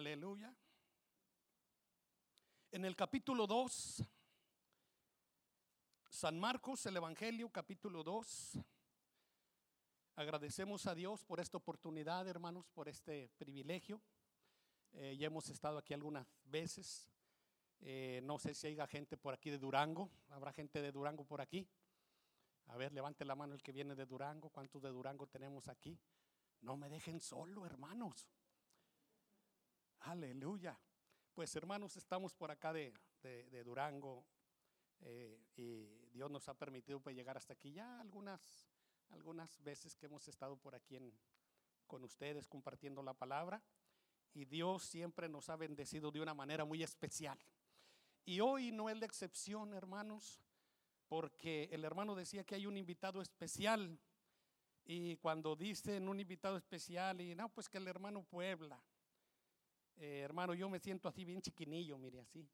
Aleluya. En el capítulo 2, San Marcos, el Evangelio, capítulo 2. Agradecemos a Dios por esta oportunidad, hermanos, por este privilegio. Eh, ya hemos estado aquí algunas veces. Eh, no sé si haya gente por aquí de Durango. ¿Habrá gente de Durango por aquí? A ver, levante la mano el que viene de Durango. ¿Cuántos de Durango tenemos aquí? No me dejen solo, hermanos. Aleluya. Pues hermanos, estamos por acá de, Durango eh, y Dios nos ha permitido pues, llegar hasta aquí ya algunas, algunas veces que hemos estado por aquí con ustedes compartiendo la palabra y Dios siempre nos ha bendecido de una manera muy especial. Y hoy no es la excepción, hermanos, porque el hermano decía que hay un invitado especial y cuando dicen un invitado especial y no, pues que el hermano Puebla. Eh, hermano, yo me siento así bien chiquinillo, mire así.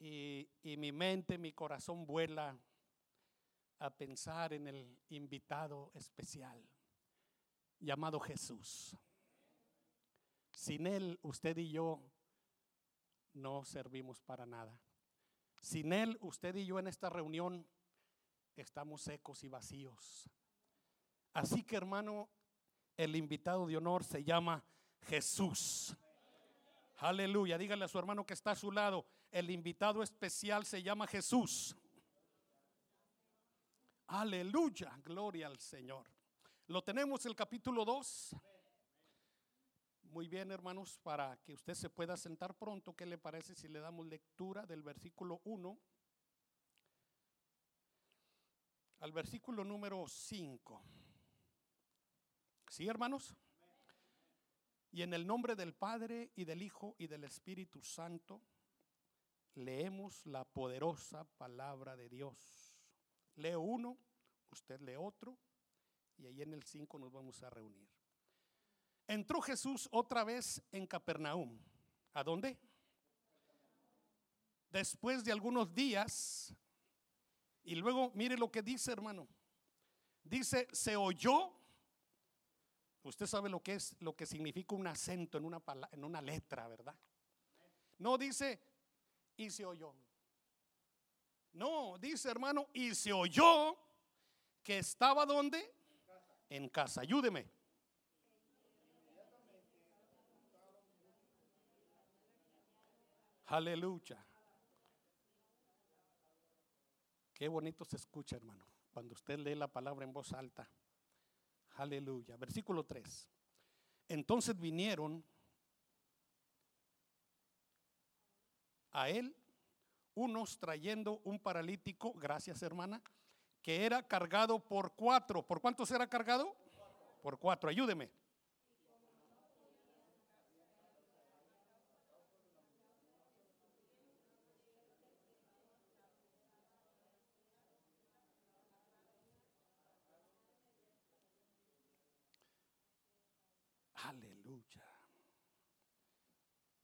Y, y mi mente, mi corazón vuela a pensar en el invitado especial llamado Jesús. Sin Él, usted y yo no servimos para nada. Sin Él, usted y yo en esta reunión estamos secos y vacíos. Así que hermano, el invitado de honor se llama Jesús. Aleluya. Dígale a su hermano que está a su lado. El invitado especial se llama Jesús. Aleluya. Gloria al Señor. Lo tenemos el capítulo 2. Muy bien, hermanos, para que usted se pueda sentar pronto, ¿qué le parece si le damos lectura del versículo 1 al versículo número 5? ¿Sí, hermanos? Y en el nombre del Padre y del Hijo y del Espíritu Santo, leemos la poderosa palabra de Dios. Leo uno, usted lee otro, y ahí en el 5 nos vamos a reunir. Entró Jesús otra vez en Capernaum. ¿A dónde? Después de algunos días, y luego mire lo que dice, hermano. Dice, se oyó Usted sabe lo que es, lo que significa un acento en una, en una letra, ¿verdad? No dice, y se oyó. No, dice hermano, y se oyó que estaba donde? En casa. Ayúdeme. Aleluya. Qué bonito se escucha, hermano, cuando usted lee la palabra en voz alta. Aleluya. Versículo 3. Entonces vinieron a él unos trayendo un paralítico, gracias hermana, que era cargado por cuatro. ¿Por cuántos era cargado? Por cuatro. Ayúdeme.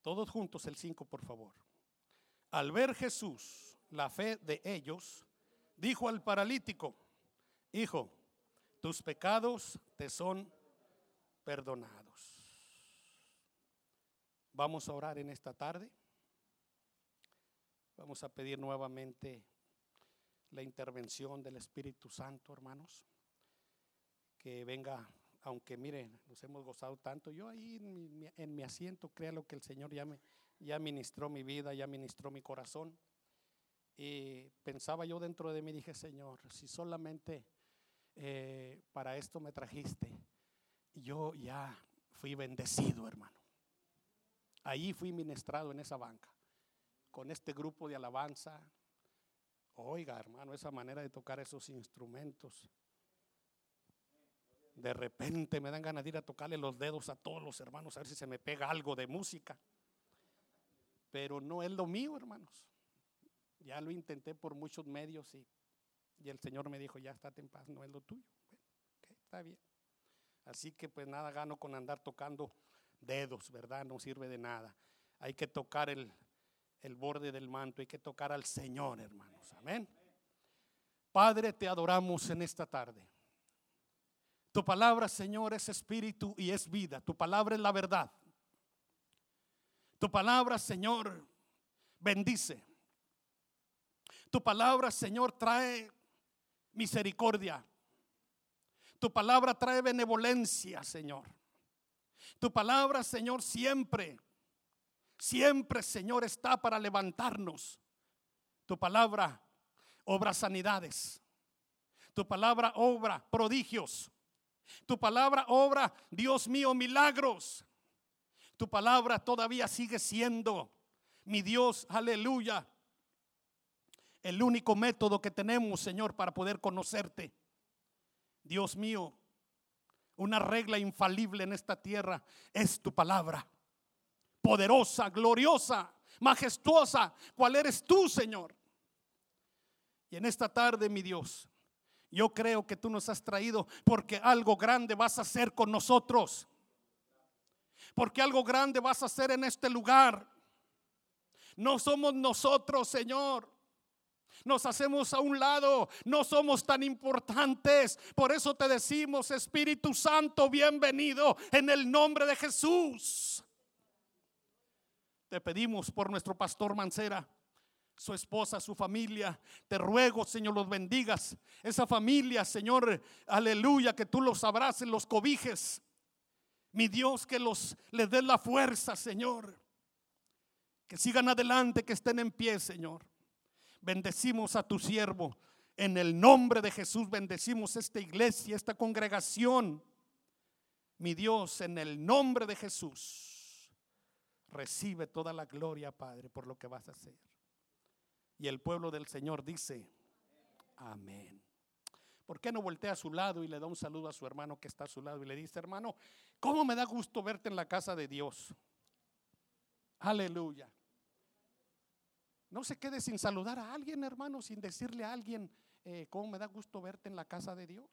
Todos juntos el 5, por favor. Al ver Jesús la fe de ellos, dijo al paralítico, Hijo, tus pecados te son perdonados. Vamos a orar en esta tarde. Vamos a pedir nuevamente la intervención del Espíritu Santo, hermanos. Que venga aunque miren, nos hemos gozado tanto. Yo ahí en mi, asiento, crea lo que el Señor ya, me, ya ministró mi vida, ya ministró mi corazón. Y pensaba yo dentro de mí, dije, Señor, si solamente eh, para esto me trajiste, yo ya fui bendecido, hermano. Ahí fui ministrado en esa banca, con este grupo de alabanza. Oiga, hermano, esa manera de tocar esos instrumentos de repente me dan ganas de ir a tocarle los dedos a todos los hermanos a ver si se me pega algo de música. Pero no es lo mío, hermanos. Ya lo intenté por muchos medios y, y el Señor me dijo, ya estate en paz, no es lo tuyo. Está bien. Así que pues nada gano con andar tocando dedos, ¿verdad? No sirve de nada. Hay que tocar el, el borde del manto, hay que tocar al Señor, hermanos. Amén. Padre, te adoramos en esta tarde. Tu palabra, Señor, es espíritu y es vida. Tu palabra es la verdad. Tu palabra, Señor, bendice. Tu palabra, Señor, trae misericordia. Tu palabra trae benevolencia, Señor. Tu palabra, Señor, siempre, siempre, Señor, está para levantarnos. Tu palabra obra sanidades. Tu palabra obra prodigios. Tu palabra obra, Dios mío, milagros. Tu palabra todavía sigue siendo, mi Dios, aleluya, el único método que tenemos, Señor, para poder conocerte. Dios mío, una regla infalible en esta tierra es tu palabra. Poderosa, gloriosa, majestuosa. ¿Cuál eres tú, Señor? Y en esta tarde, mi Dios, yo creo que tú nos has traído porque algo grande vas a hacer con nosotros. Porque algo grande vas a hacer en este lugar. No somos nosotros, Señor. Nos hacemos a un lado, no somos tan importantes. Por eso te decimos, Espíritu Santo, bienvenido en el nombre de Jesús. Te pedimos por nuestro pastor Mancera su esposa, su familia. Te ruego, Señor, los bendigas. Esa familia, Señor, aleluya, que tú los abraces, los cobijes. Mi Dios, que los les dé la fuerza, Señor. Que sigan adelante, que estén en pie, Señor. Bendecimos a tu siervo. En el nombre de Jesús bendecimos esta iglesia, esta congregación. Mi Dios, en el nombre de Jesús, recibe toda la gloria, Padre, por lo que vas a hacer. Y el pueblo del Señor dice, amén. ¿Por qué no voltea a su lado y le da un saludo a su hermano que está a su lado y le dice, hermano, ¿cómo me da gusto verte en la casa de Dios? Aleluya. No se quede sin saludar a alguien, hermano, sin decirle a alguien, eh, ¿cómo me da gusto verte en la casa de Dios?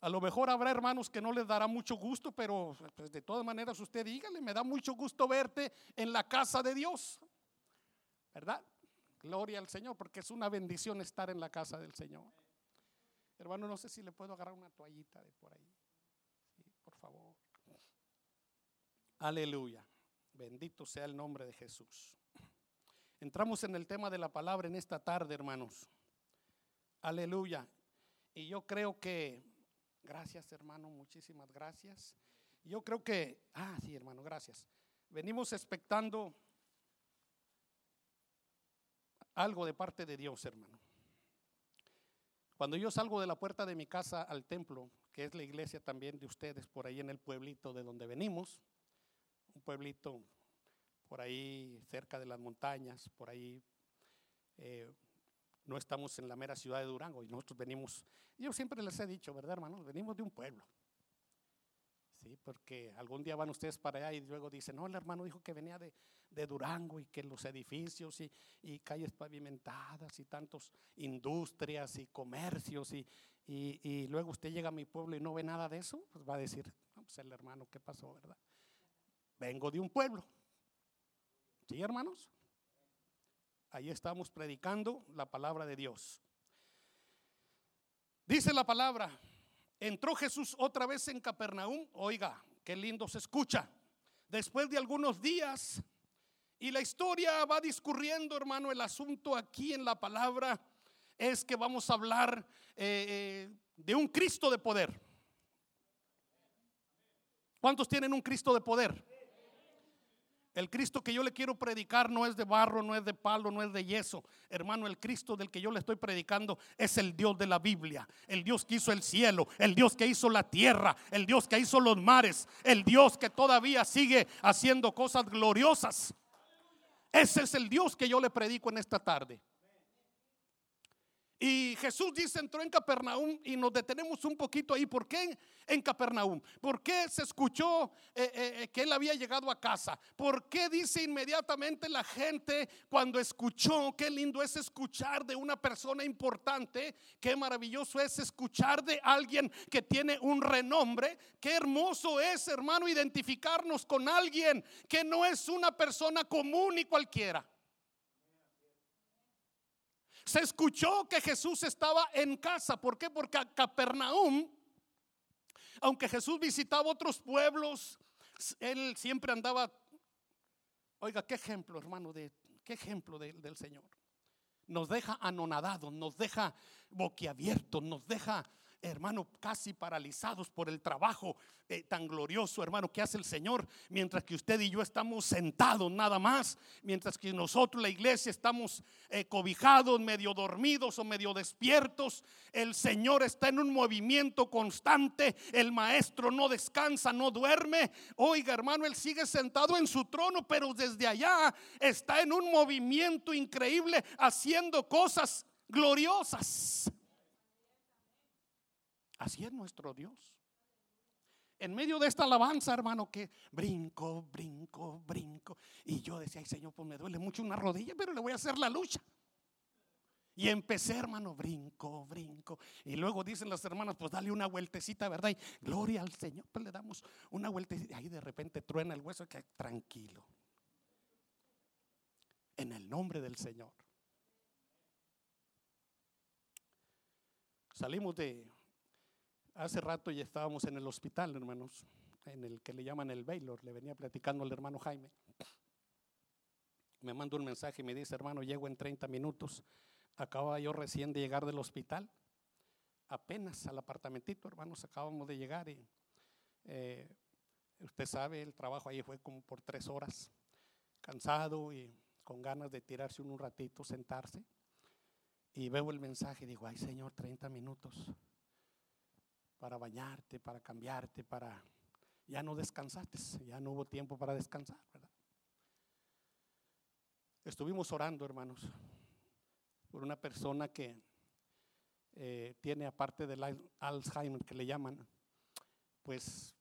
A lo mejor habrá hermanos que no les dará mucho gusto, pero pues, de todas maneras usted dígale, me da mucho gusto verte en la casa de Dios. ¿Verdad? Gloria al Señor, porque es una bendición estar en la casa del Señor. Hermano, no sé si le puedo agarrar una toallita de por ahí. Por favor. Aleluya. Bendito sea el nombre de Jesús. Entramos en el tema de la palabra en esta tarde, hermanos. Aleluya. Y yo creo que, gracias hermano, muchísimas gracias. Yo creo que, ah, sí hermano, gracias. Venimos expectando algo de parte de Dios, hermano. Cuando yo salgo de la puerta de mi casa al templo, que es la iglesia también de ustedes, por ahí en el pueblito de donde venimos, un pueblito por ahí cerca de las montañas, por ahí eh, no estamos en la mera ciudad de Durango y nosotros venimos, yo siempre les he dicho, ¿verdad, hermanos? Venimos de un pueblo. Sí, porque algún día van ustedes para allá y luego dicen, no, el hermano dijo que venía de, Durango y que los edificios y, y, calles pavimentadas y tantos industrias y comercios y, y, luego usted llega a mi pueblo y no ve nada de eso, pues va a decir, pues el hermano, ¿qué pasó, verdad? Vengo de un pueblo. ¿Sí, hermanos? Ahí estamos predicando la palabra de Dios. Dice la palabra, entró Jesús otra vez en Capernaum. Oiga, qué lindo se escucha. Después de algunos días, y la historia va discurriendo, hermano, el asunto aquí en la palabra es que vamos a hablar eh, eh, de un Cristo de poder. ¿Cuántos tienen un Cristo de poder? El Cristo que yo le quiero predicar no es de barro, no es de palo, no es de yeso. Hermano, el Cristo del que yo le estoy predicando es el Dios de la Biblia. El Dios que hizo el cielo, el Dios que hizo la tierra, el Dios que hizo los mares, el Dios que todavía sigue haciendo cosas gloriosas. Ese es el Dios que yo le predico en esta tarde. Y Jesús dice, entró en Capernaum y nos detenemos un poquito ahí. ¿Por qué en Capernaum? ¿Por qué se escuchó eh, eh, eh, que él había llegado a casa? ¿Por qué dice inmediatamente la gente cuando escuchó, qué lindo es escuchar de una persona importante, qué maravilloso es escuchar de alguien que tiene un renombre, qué hermoso es, hermano, identificarnos con alguien que no es una persona común y cualquiera. Se escuchó que Jesús estaba en casa. ¿Por qué? Porque a Capernaum, aunque Jesús visitaba otros pueblos, él siempre andaba, oiga, qué ejemplo, hermano, de, qué ejemplo del Señor. Nos deja anonadados, nos deja boquiabiertos, nos deja hermano, casi paralizados por el trabajo eh, tan glorioso, hermano, que hace el Señor, mientras que usted y yo estamos sentados nada más, mientras que nosotros, la iglesia, estamos eh, cobijados, medio dormidos o medio despiertos, el Señor está en un movimiento constante, el Maestro no descansa, no duerme. Oiga, hermano, Él sigue sentado en su trono, pero desde allá está en un movimiento increíble, haciendo cosas gloriosas. Así es nuestro Dios. En medio de esta alabanza, hermano, que brinco, brinco, brinco. Y yo decía, ay Señor, pues me duele mucho una rodilla, pero le voy a hacer la lucha. Y empecé, hermano, brinco, brinco. Y luego dicen las hermanas, pues dale una vueltecita, ¿verdad? Y gloria al Señor, pues le damos una vueltecita. Y ahí de repente truena el hueso, tranquilo. En el nombre del Señor. Salimos de Hace rato ya estábamos en el hospital, hermanos, en el que le llaman el Baylor. Le venía platicando al hermano Jaime. Me manda un mensaje y me dice, hermano, llego en 30 minutos. Acaba yo recién de llegar del hospital. Apenas al apartamentito, hermanos, acabamos de llegar y eh, usted sabe, el trabajo ahí fue como por tres horas, cansado y con ganas de tirarse un ratito, sentarse. Y veo el mensaje y digo, ay Señor, 30 minutos para bañarte, para cambiarte, para... Ya no descansaste, ya no hubo tiempo para descansar. Estuvimos orando, hermanos, por una persona que eh, tiene, aparte del Alzheimer que le llaman, pues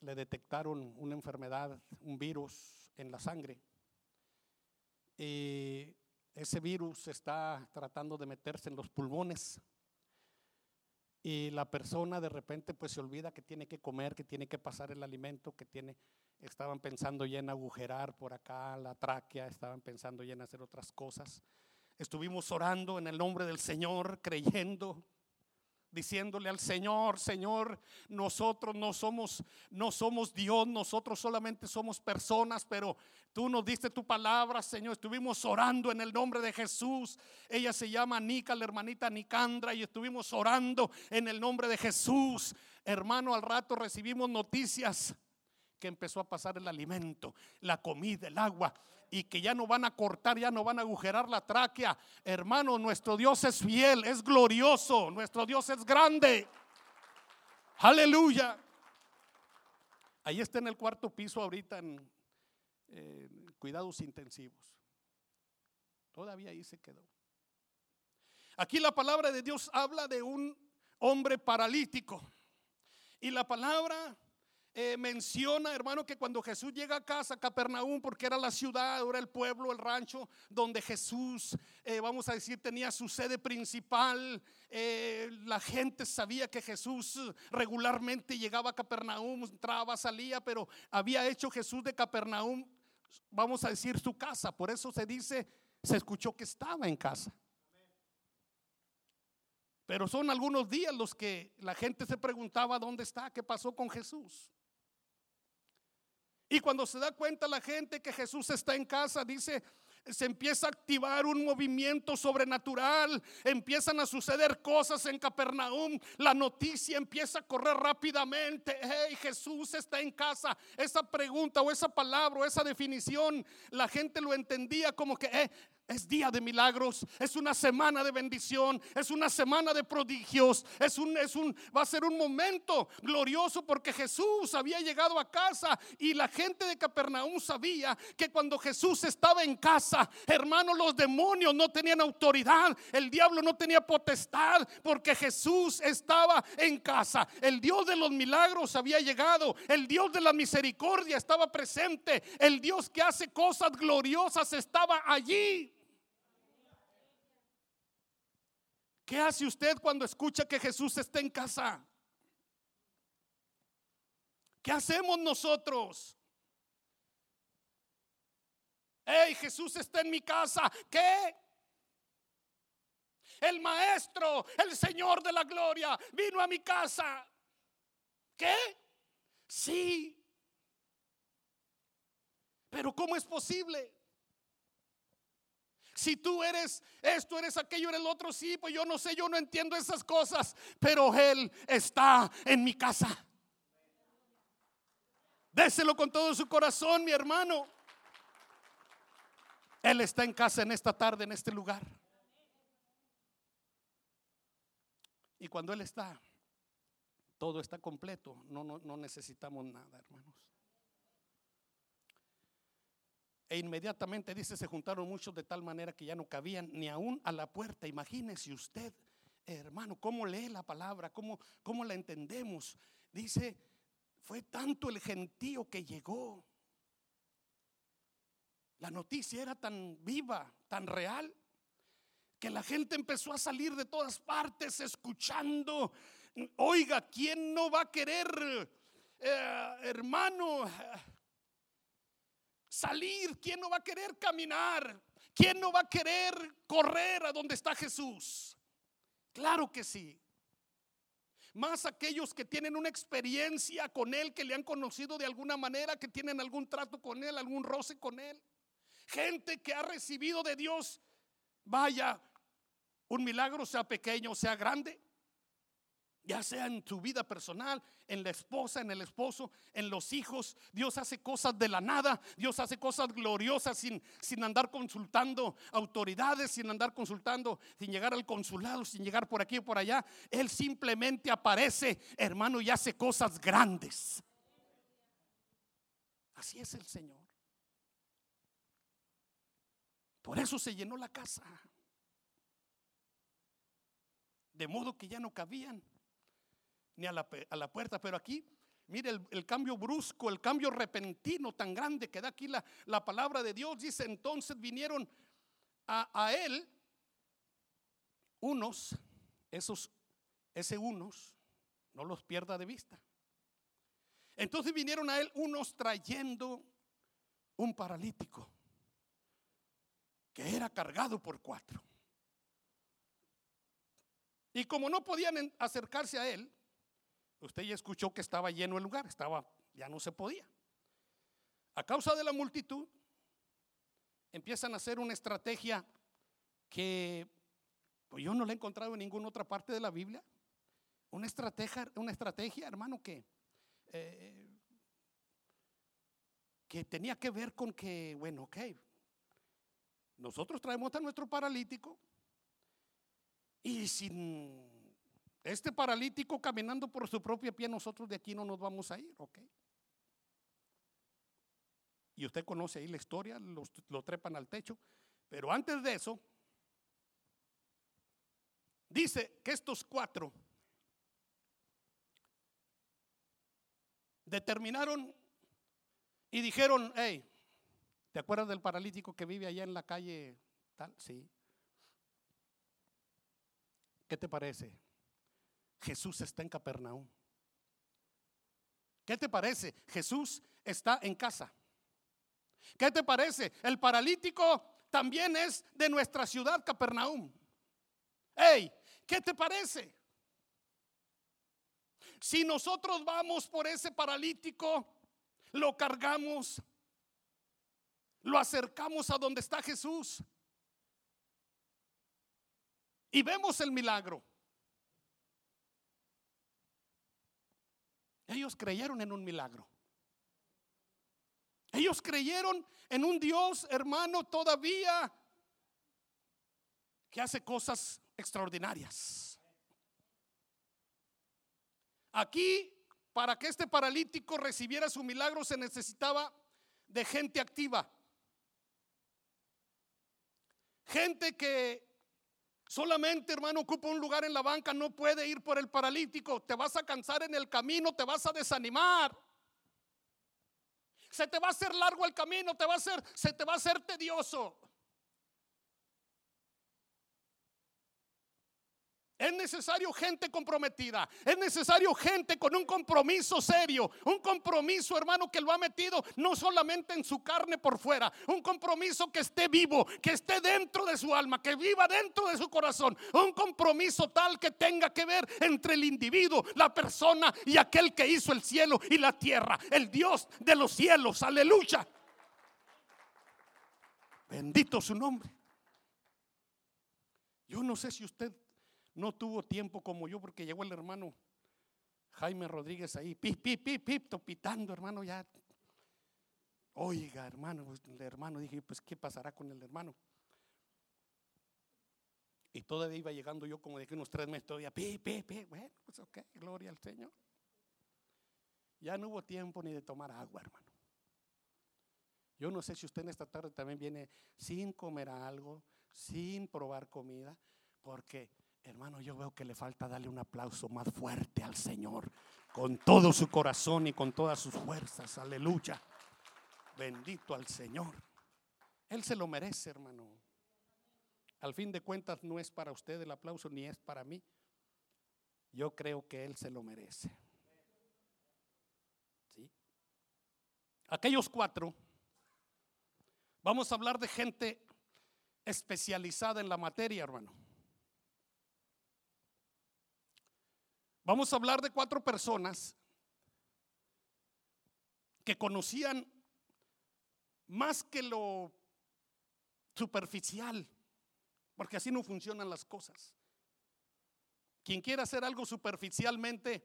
le detectaron una enfermedad, un virus en la sangre. Y ese virus está tratando de meterse en los pulmones y la persona de repente pues se olvida que tiene que comer, que tiene que pasar el alimento, que tiene, estaban pensando ya en agujerar por acá la tráquea, estaban pensando ya en hacer otras cosas. Estuvimos orando en el nombre del Señor, creyendo diciéndole al Señor, Señor, nosotros no somos no somos Dios, nosotros solamente somos personas, pero tú nos diste tu palabra, Señor. Estuvimos orando en el nombre de Jesús. Ella se llama Nica, la hermanita Nicandra, y estuvimos orando en el nombre de Jesús. Hermano, al rato recibimos noticias que empezó a pasar el alimento, la comida, el agua y que ya no van a cortar, ya no van a agujerar la tráquea. Hermano, nuestro Dios es fiel, es glorioso, nuestro Dios es grande. Aleluya. Ahí está en el cuarto piso ahorita en cuidados intensivos. Todavía ahí se quedó. Aquí la palabra de Dios habla de un hombre paralítico. Y la palabra eh, menciona, hermano, que cuando Jesús llega a casa, Capernaum, porque era la ciudad, era el pueblo, el rancho, donde Jesús, eh, vamos a decir, tenía su sede principal, eh, la gente sabía que Jesús regularmente llegaba a Capernaum, entraba, salía, pero había hecho Jesús de Capernaum, vamos a decir, su casa. Por eso se dice, se escuchó que estaba en casa. Pero son algunos días los que la gente se preguntaba dónde está, qué pasó con Jesús. Y cuando se da cuenta la gente que Jesús está en casa, dice, se empieza a activar un movimiento sobrenatural, empiezan a suceder cosas en Capernaum, la noticia empieza a correr rápidamente, hey, Jesús está en casa. Esa pregunta o esa palabra o esa definición, la gente lo entendía como que, eh, es día de milagros, es una semana de bendición, es una semana de prodigios, es un, es un, va a ser un momento glorioso porque Jesús había llegado a casa y la gente de Capernaum sabía que cuando Jesús estaba en casa, hermano, los demonios no tenían autoridad, el diablo no tenía potestad porque Jesús estaba en casa. El Dios de los milagros había llegado, el Dios de la misericordia estaba presente, el Dios que hace cosas gloriosas estaba allí. ¿Qué hace usted cuando escucha que Jesús está en casa? ¿Qué hacemos nosotros? Hey, Jesús está en mi casa. ¿Qué? El maestro, el Señor de la gloria, vino a mi casa. ¿Qué? Sí. Pero ¿cómo es posible? Si tú eres esto, eres aquello, eres el otro, sí, pues yo no sé, yo no entiendo esas cosas, pero Él está en mi casa. Déselo con todo su corazón, mi hermano. Él está en casa en esta tarde, en este lugar. Y cuando Él está, todo está completo. No, no, no necesitamos nada, hermanos. E inmediatamente dice, se juntaron muchos de tal manera que ya no cabían ni aún a la puerta. Imagínese usted, hermano, cómo lee la palabra, cómo, cómo la entendemos. Dice, fue tanto el gentío que llegó. La noticia era tan viva, tan real, que la gente empezó a salir de todas partes escuchando. Oiga, ¿quién no va a querer, eh, hermano? Salir? ¿Quién no va a querer caminar? ¿Quién no va a querer correr a donde está Jesús? Claro que sí. Más aquellos que tienen una experiencia con Él, que le han conocido de alguna manera, que tienen algún trato con Él, algún roce con Él. Gente que ha recibido de Dios, vaya, un milagro sea pequeño o sea grande ya sea en tu vida personal, en la esposa, en el esposo, en los hijos. Dios hace cosas de la nada, Dios hace cosas gloriosas sin, sin andar consultando autoridades, sin andar consultando, sin llegar al consulado, sin llegar por aquí o por allá. Él simplemente aparece, hermano, y hace cosas grandes. Así es el Señor. Por eso se llenó la casa. De modo que ya no cabían ni a la, puerta. Pero aquí, mire el, cambio brusco, el cambio repentino tan grande que da aquí la, la palabra de Dios. Dice, entonces vinieron a, a él unos, esos, ese unos, no los pierda de vista. Entonces vinieron a él unos trayendo un paralítico que era cargado por cuatro. Y como no podían acercarse a él, Usted ya escuchó que estaba lleno el lugar, estaba, ya no se podía. A causa de la multitud, empiezan a hacer una estrategia que pues yo no la he encontrado en ninguna otra parte de la Biblia. Una estrategia, una estrategia, hermano, que, eh, que tenía que ver con que, bueno, ok, nosotros traemos a nuestro paralítico y sin este paralítico caminando por su propio pie, nosotros de aquí no nos vamos a ir, ¿ok? Y usted conoce ahí la historia, lo trepan al techo. Pero antes de eso, dice que estos cuatro determinaron y dijeron, hey, ¿te acuerdas del paralítico que vive allá en la calle tal? Sí. ¿Qué te parece? Jesús está en Capernaum. ¿Qué te parece? Jesús está en casa. ¿Qué te parece? El paralítico también es de nuestra ciudad, Capernaum. Hey, ¿qué te parece? Si nosotros vamos por ese paralítico, lo cargamos, lo acercamos a donde está Jesús y vemos el milagro. Ellos creyeron en un milagro. Ellos creyeron en un Dios, hermano, todavía que hace cosas extraordinarias. Aquí, para que este paralítico recibiera su milagro, se necesitaba de gente activa. Gente que Solamente, hermano, ocupa un lugar en la banca, no puede ir por el paralítico. Te vas a cansar en el camino, te vas a desanimar. Se te va a hacer largo el camino, te va a hacer, se te va a hacer tedioso. Es necesario gente comprometida. Es necesario gente con un compromiso serio. Un compromiso, hermano, que lo ha metido no solamente en su carne por fuera. Un compromiso que esté vivo, que esté dentro de su alma, que viva dentro de su corazón. Un compromiso tal que tenga que ver entre el individuo, la persona y aquel que hizo el cielo y la tierra. El Dios de los cielos. Aleluya. Bendito su nombre. Yo no sé si usted no tuvo tiempo como yo, porque llegó el hermano Jaime Rodríguez ahí, pip, pip, pip, pip, topitando, hermano, ya. Oiga, hermano, pues, el hermano, dije, pues, ¿qué pasará con el hermano? Y todavía iba llegando yo como de que unos tres meses todavía, pip, pip, pip, bueno, pues ok, gloria al Señor. Ya no hubo tiempo ni de tomar agua, hermano. Yo no sé si usted en esta tarde también viene sin comer algo, sin probar comida, porque hermano, yo veo que le falta darle un aplauso más fuerte al Señor, con todo su corazón y con todas sus fuerzas. Aleluya. Bendito al Señor. Él se lo merece, hermano. Al fin de cuentas no es para usted el aplauso ni es para mí. Yo creo que Él se lo merece. ¿Sí? Aquellos cuatro Vamos a hablar de gente especializada en la materia, hermano. Vamos a hablar de cuatro personas que conocían más que lo superficial, porque así no funcionan las cosas. Quien quiera hacer algo superficialmente,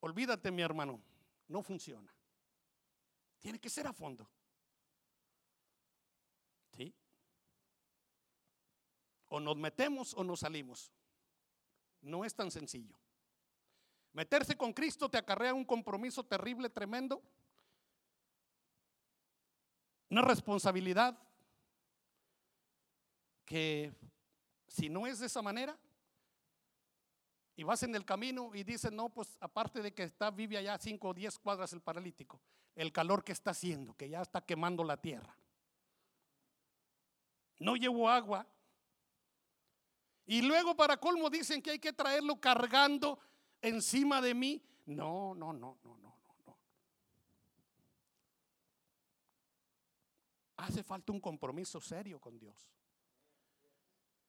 olvídate mi hermano, no funciona. Tiene que ser a fondo. O nos metemos o nos salimos. No es tan sencillo. Meterse con Cristo te acarrea un compromiso terrible, tremendo. Una responsabilidad que si no es de esa manera y vas en el camino y dices, no, pues aparte de que está, vive allá 5 o 10 cuadras el paralítico, el calor que está haciendo, que ya está quemando la tierra. No llevo agua, y luego para colmo dicen que hay que traerlo cargando encima de mí. No, no, no, no, no, no. Hace falta un compromiso serio con Dios.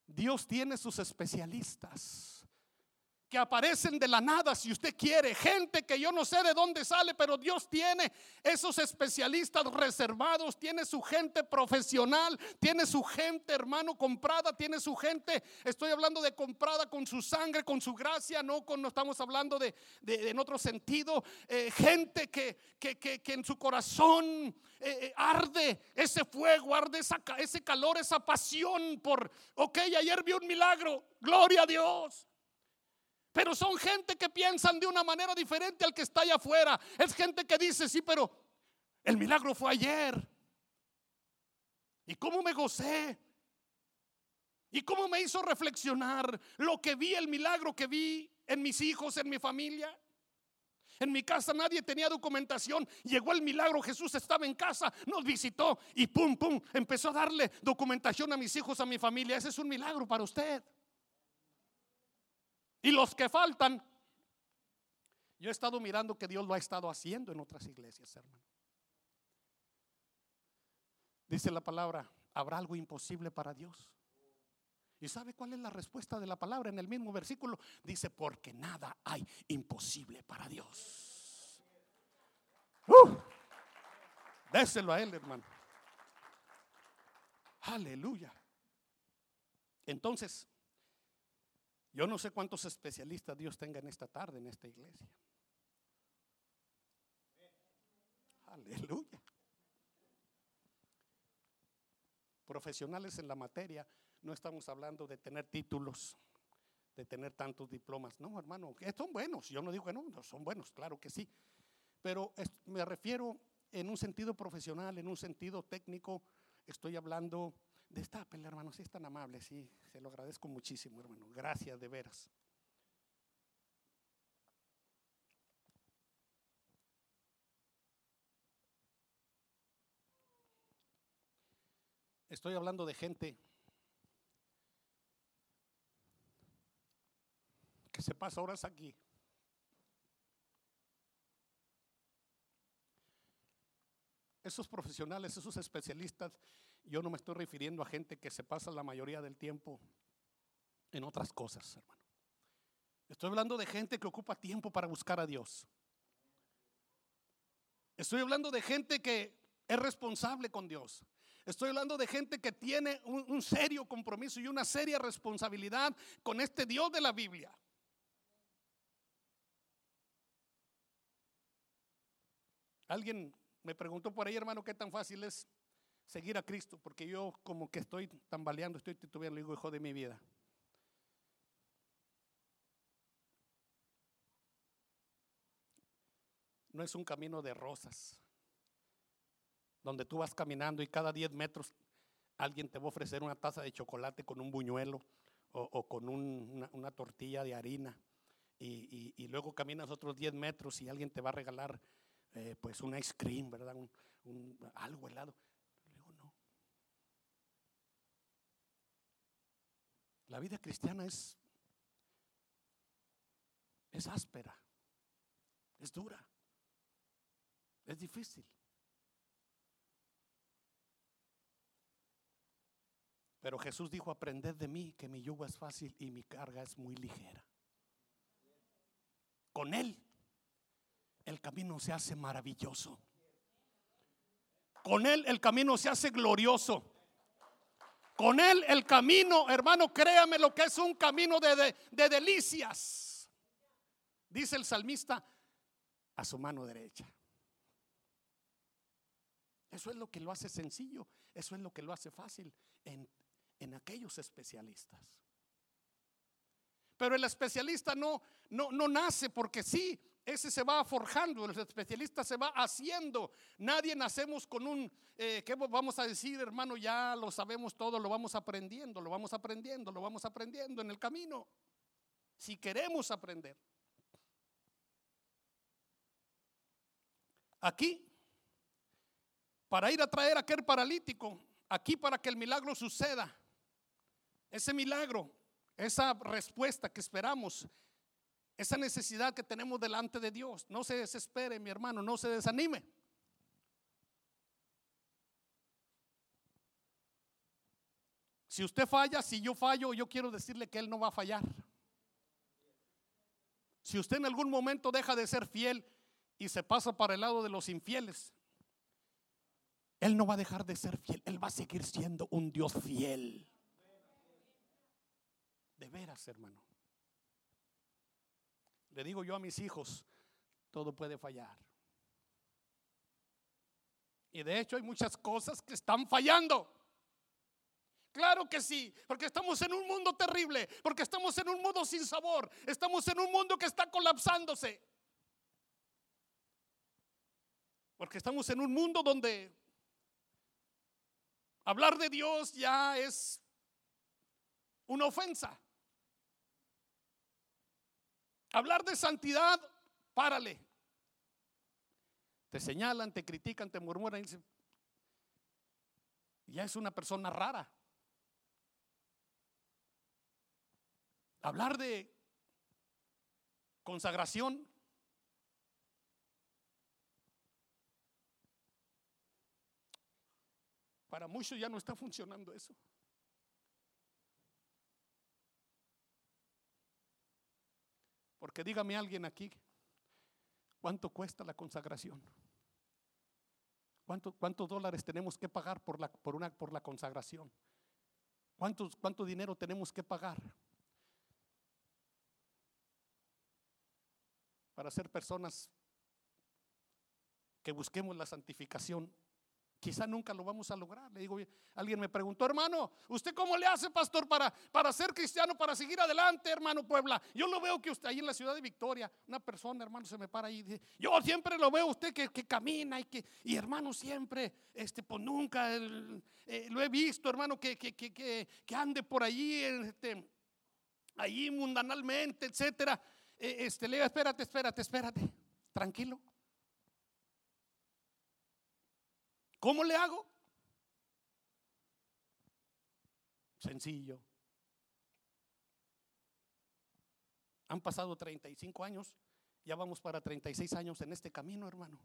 Dios tiene sus especialistas que aparecen de la nada si usted quiere, gente que yo no sé de dónde sale, pero Dios tiene esos especialistas reservados, tiene su gente profesional, tiene su gente hermano comprada, tiene su gente, estoy hablando de comprada con su sangre, con su gracia, no, con, no estamos hablando de, en otro sentido, eh, gente que, que, en su corazón eh, eh, arde ese fuego, arde ese calor, esa pasión por, ok, ayer vi un milagro, gloria a Dios. Pero son gente que piensan de una manera diferente al que está allá afuera. Es gente que dice, sí, pero el milagro fue ayer. ¿Y cómo me gocé? ¿Y cómo me hizo reflexionar lo que vi, el milagro que vi en mis hijos, en mi familia? En mi casa nadie tenía documentación. Llegó el milagro, Jesús estaba en casa, nos visitó y pum, pum, empezó a darle documentación a mis hijos, a mi familia. Ese es un milagro para usted. Y los que faltan, yo he estado mirando que Dios lo ha estado haciendo en otras iglesias, hermano. Dice la palabra, ¿habrá algo imposible para Dios? ¿Y sabe cuál es la respuesta de la palabra en el mismo versículo? Dice, porque nada hay imposible para Dios. Uh, déselo a él, hermano. Aleluya. Entonces, yo no sé cuántos especialistas Dios tenga en esta tarde en esta iglesia. Aleluya. Profesionales en la materia, no estamos hablando de tener títulos, de tener tantos diplomas. No, hermano, son buenos. Yo no digo que no, no son buenos, claro que sí. Pero me refiero en un sentido profesional, en un sentido técnico. Estoy hablando Destápele, hermano, si es tan amable, sí, se lo agradezco muchísimo, hermano. Gracias de veras. Estoy hablando de gente que se pasa horas aquí Esos profesionales, esos especialistas, yo no me estoy refiriendo a gente que se pasa la mayoría del tiempo en otras cosas, hermano. Estoy hablando de gente que ocupa tiempo para buscar a Dios. Estoy hablando de gente que es responsable con Dios. Estoy hablando de gente que tiene un, serio compromiso y una seria responsabilidad con este Dios de la Biblia. Alguien me preguntó por ahí, hermano, qué tan fácil es seguir a Cristo, porque yo como que estoy tambaleando, estoy titubeando, le digo, hijo de mi vida. No es un camino de rosas, donde tú vas caminando y cada 10 metros alguien te va a ofrecer una taza de chocolate con un buñuelo o, con una, tortilla de harina. Y, luego caminas otros 10 metros y alguien te va a regalar eh, pues un ice cream, ¿verdad? Un, algo helado. Luego no. La vida cristiana es, es áspera, es dura, es difícil. Pero Jesús dijo, aprended de mí que mi yugo es fácil y mi carga es muy ligera. Con Él el camino se hace maravilloso. Con Él el camino se hace glorioso. Con Él el camino, hermano, créame lo que es un camino de, de, delicias. Dice el salmista, a su mano derecha. Eso es lo que lo hace sencillo, eso es lo que lo hace fácil en, en aquellos especialistas. Pero el especialista no, no, no nace porque sí, ese se va forjando, el especialista se va haciendo. Nadie nacemos con un, eh, ¿qué vamos a decir, hermano? Ya lo sabemos todo, lo vamos aprendiendo, lo vamos aprendiendo, lo vamos aprendiendo en el camino. Si queremos aprender. Aquí, para ir a traer a aquel paralítico, aquí para que el milagro suceda, ese milagro, esa respuesta que esperamos, esa necesidad que tenemos delante de Dios. No se desespere, mi hermano, no se desanime. Si usted falla, si yo fallo, yo quiero decirle que Él no va a fallar. Si usted en algún momento deja de ser fiel y se pasa para el lado de los infieles, Él no va a dejar de ser fiel, Él va a seguir siendo un Dios fiel. De veras, hermano. Le digo yo a mis hijos, todo puede fallar. Y de hecho hay muchas cosas que están fallando. Claro que sí, porque estamos en un mundo terrible, porque estamos en un mundo sin sabor, estamos en un mundo que está colapsándose. Porque estamos en un mundo donde hablar de Dios ya es una ofensa. Hablar de santidad, párale. Te señalan, te critican, te murmuran. Y ya es una persona rara. Hablar de consagración. Para muchos ya no está funcionando eso. Porque dígame alguien aquí, ¿cuánto cuesta la consagración? ¿Cuántos dólares tenemos que pagar por la, por una, por la consagración? ¿Cuántos, ¿Cuánto dinero tenemos que pagar? Para ser personas que busquemos la santificación Quizá nunca lo vamos a lograr. Le digo, alguien me preguntó, hermano, ¿usted cómo le hace, pastor, para, para ser cristiano, para seguir adelante, hermano Puebla? Yo lo veo que usted ahí en la ciudad de Victoria, una persona, hermano, se me para ahí y dice, yo siempre lo veo usted que, camina y que, y hermano, siempre, este, pues nunca eh, lo he visto, hermano, que, que, que, que ande por allí, este, allí mundanalmente, etcétera. Eh, este, le digo, espérate, espérate, espérate, tranquilo. ¿Cómo le hago? Sencillo. Han pasado 35 años, ya vamos para 36 años en este camino, hermano.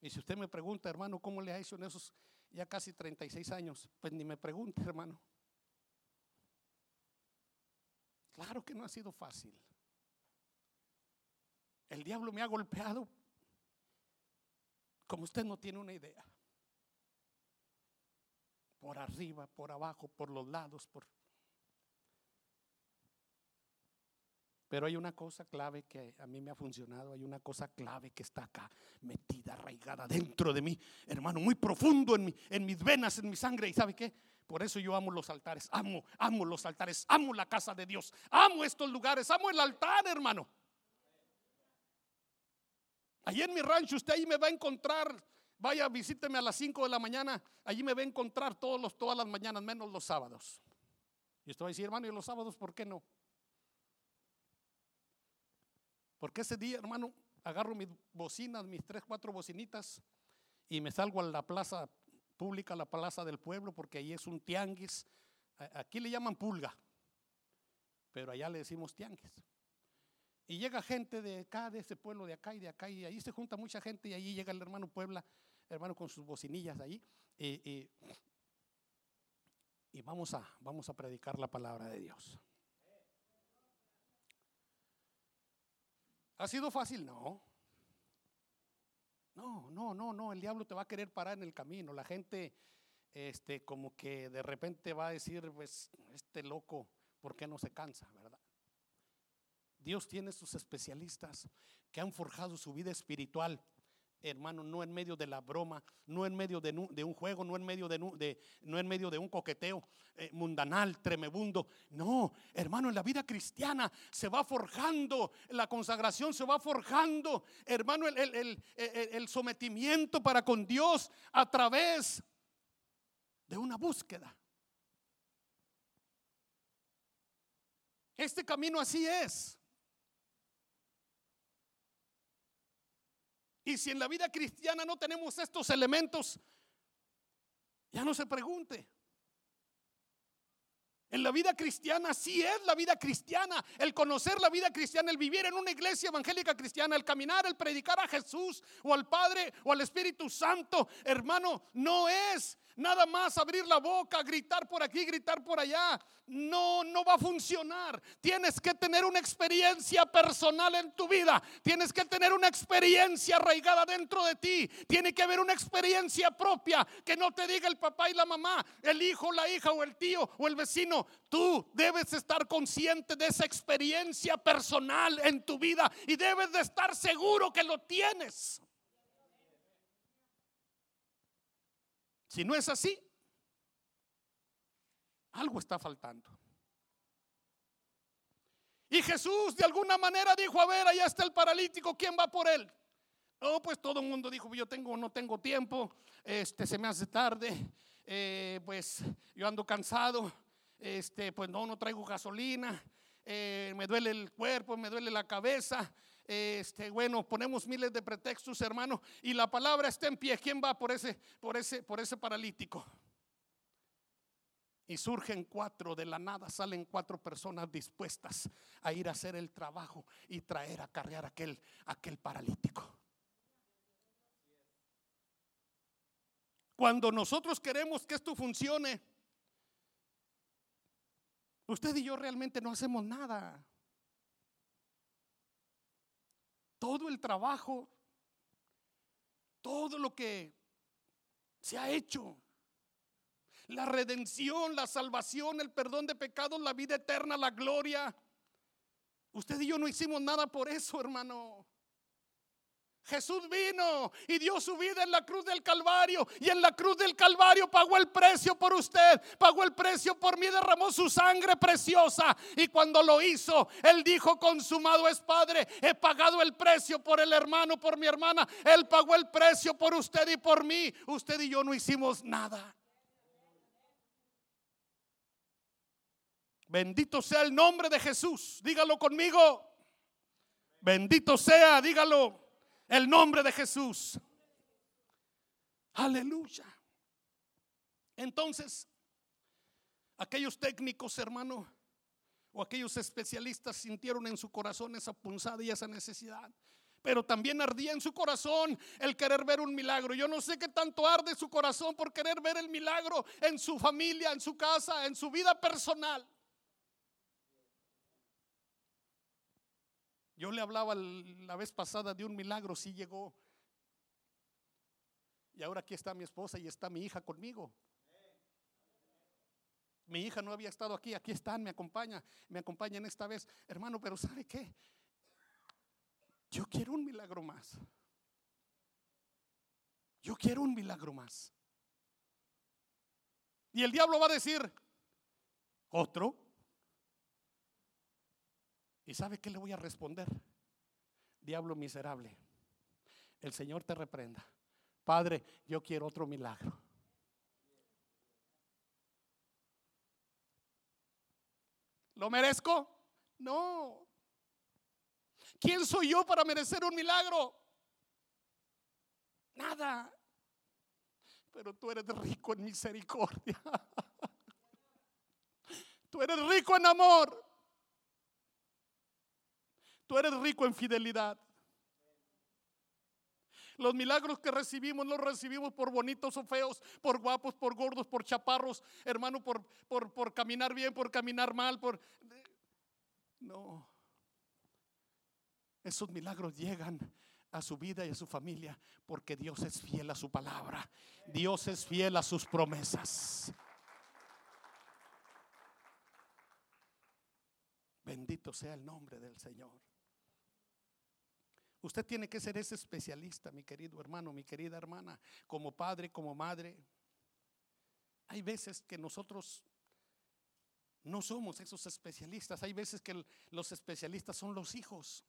Y si usted me pregunta, hermano, ¿cómo le ha hecho en esos ya casi 36 años? Pues ni me pregunte, hermano. Claro que no ha sido fácil. El diablo me ha golpeado como usted no tiene una idea. por arriba, por abajo, por los lados, por Pero hay una cosa clave que a mí me ha funcionado, hay una cosa clave que está acá, metida, arraigada dentro de mí, hermano, muy profundo en, en mis venas, en mi sangre. ¿Y sabe qué? Por eso yo amo los altares, amo, amo los altares, amo la casa de Dios, amo estos lugares, amo el altar, hermano. Allí en mi rancho usted ahí me va a encontrar, vaya, visíteme a las 5 de la mañana, allí me va a encontrar todos los, todas las mañanas, menos los sábados. Y usted va a decir, hermano, ¿y los sábados por qué no? Porque ese día, hermano, agarro mis bocinas, mis tres, cuatro bocinitas, y me salgo a la plaza pública, la plaza del pueblo, porque ahí es un tianguis. Aquí le llaman pulga, pero allá le decimos tianguis. Y llega gente de acá, de ese pueblo, de acá y de acá, y ahí se junta mucha gente, y ahí llega el hermano Puebla, hermano con sus bocinillas ahí, y, vamos, a, vamos a predicar la palabra de Dios. ¿Ha sido fácil? No. No, no, no, no. El diablo te va a querer parar en el camino. La gente, este, como que de repente va a decir, pues, este loco, ¿por qué no se cansa? Dios tiene sus especialistas que han forjado su vida espiritual hermano, no en medio de la broma, no en medio de, un juego, no en medio de, no en medio de un coqueteo eh, mundanal, tremebundo. No, hermano, en la vida cristiana se va forjando, la consagración se va forjando, hermano, el, sometimiento para con Dios a través de una búsqueda. Este camino así es. Y si en la vida cristiana no tenemos estos elementos, ya no se pregunte. En la vida cristiana sí es la vida cristiana, el conocer la vida cristiana, el vivir en una iglesia evangélica cristiana, el caminar, el predicar a Jesús o al Padre o al Espíritu Santo, hermano, no es Nada más abrir la boca, gritar por aquí, gritar por allá. No, no va a funcionar. Tienes que tener una experiencia personal en tu vida. Tienes que tener una experiencia arraigada dentro de ti. Tiene que haber una experiencia propia que no te diga el papá y la mamá, el hijo, la hija o el tío o el vecino. Tú debes estar consciente de esa experiencia personal en tu vida y debes de estar seguro que lo tienes. Si no es así, algo está faltando. Y Jesús de alguna manera dijo, a ver, allá está el paralítico, ¿quién va por él? No, pues todo el mundo dijo, yo tengo, no tengo tiempo, este, se me hace tarde, eh, pues yo ando cansado, este, pues no, no traigo gasolina, eh, me duele el cuerpo, me duele la cabeza, este, bueno, ponemos miles de pretextos, hermano, y la palabra está en pie. ¿Quién va por ese, por ese, por ese paralítico? Y surgen cuatro, de la nada salen cuatro personas dispuestas a ir a hacer el trabajo y traer, a cargar aquel, aquel paralítico. Cuando nosotros queremos que esto funcione, usted y yo realmente no hacemos nada todo el trabajo, todo lo que se ha hecho. La redención, la salvación, el perdón de pecados, la vida eterna, la gloria. Usted y yo no hicimos nada por eso, hermano. Jesús vino y dio su vida en la cruz del Calvario y en la cruz del Calvario pagó el precio por usted, pagó el precio por mí, derramó su sangre preciosa y cuando lo hizo, él dijo, consumado es Padre, he pagado el precio por el hermano, por mi hermana, él pagó el precio por usted y por mí, usted y yo no hicimos nada. Bendito sea el nombre de Jesús, dígalo conmigo. Bendito sea, dígalo el nombre de Jesús. Aleluya. Entonces, aquellos técnicos, hermano, o aquellos especialistas sintieron en su corazón esa punzada y esa necesidad. Pero también ardía en su corazón el querer ver un milagro. Yo no sé qué tanto arde su corazón por querer ver el milagro en su familia, en su casa, en su vida personal. Yo le hablaba la vez pasada de un milagro, sí llegó. Y ahora aquí está mi esposa y está mi hija conmigo. Mi hija no había estado aquí, aquí están, me acompaña, me acompañan esta vez. Hermano, pero ¿sabe qué? Yo quiero un milagro más. Yo quiero un milagro más. Y el diablo va a decir, otro. ¿Y sabe qué le voy a responder? Diablo miserable, el Señor te reprenda. Padre, yo quiero otro milagro. ¿Lo merezco? No. ¿Quién soy yo para merecer un milagro? Nada. Pero tú eres rico en misericordia. Tú eres rico en amor. Tú eres rico en fidelidad. Los milagros que recibimos los recibimos por bonitos o feos, por guapos, por gordos, por chaparros, hermano, por, por, por caminar bien, por caminar mal, por... No. Esos milagros llegan a su vida y a su familia porque Dios es fiel a su palabra. Dios es fiel a sus promesas. Bendito sea el nombre del Señor. Usted tiene que ser ese especialista, mi querido hermano, mi querida hermana, como padre, como madre. Hay veces que nosotros no somos esos especialistas. Hay veces que los especialistas son los hijos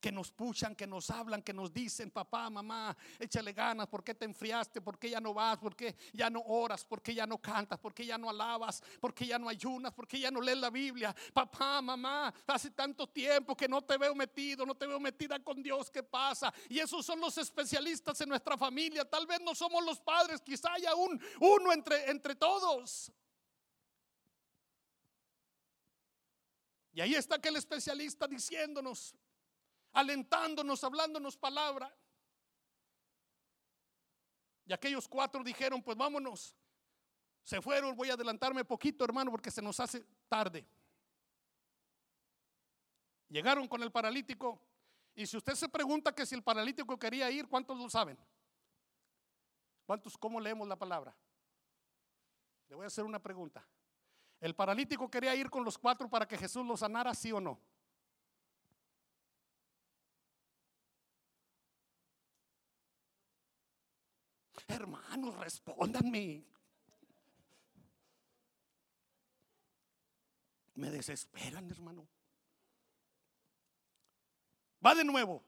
que nos puchan, que nos hablan, que nos dicen, papá, mamá, échale ganas, ¿por qué te enfriaste? ¿Por qué ya no vas? ¿Por qué ya no oras? ¿Por qué ya no cantas? ¿Por qué ya no alabas? ¿Por qué ya no ayunas? ¿Por qué ya no lees la Biblia? Papá, mamá, hace tanto tiempo que no te veo metido, no te veo metida con Dios, ¿qué pasa? Y esos son los especialistas en nuestra familia. Tal vez no somos los padres, quizá haya un, uno entre, entre todos. Y ahí está aquel especialista diciéndonos, alentándonos, hablándonos palabra. Y aquellos cuatro dijeron, pues vámonos. Se fueron, voy a adelantarme poquito, hermano, porque se nos hace tarde. Llegaron con el paralítico. Y si usted se pregunta que si el paralítico quería ir, ¿cuántos lo saben? ¿Cuántos, cómo leemos la palabra? Le voy a hacer una pregunta. ¿El paralítico quería ir con los cuatro para que Jesús lo sanara, sí o no? Hermanos, respóndanme. Me desesperan, hermano. Va de nuevo.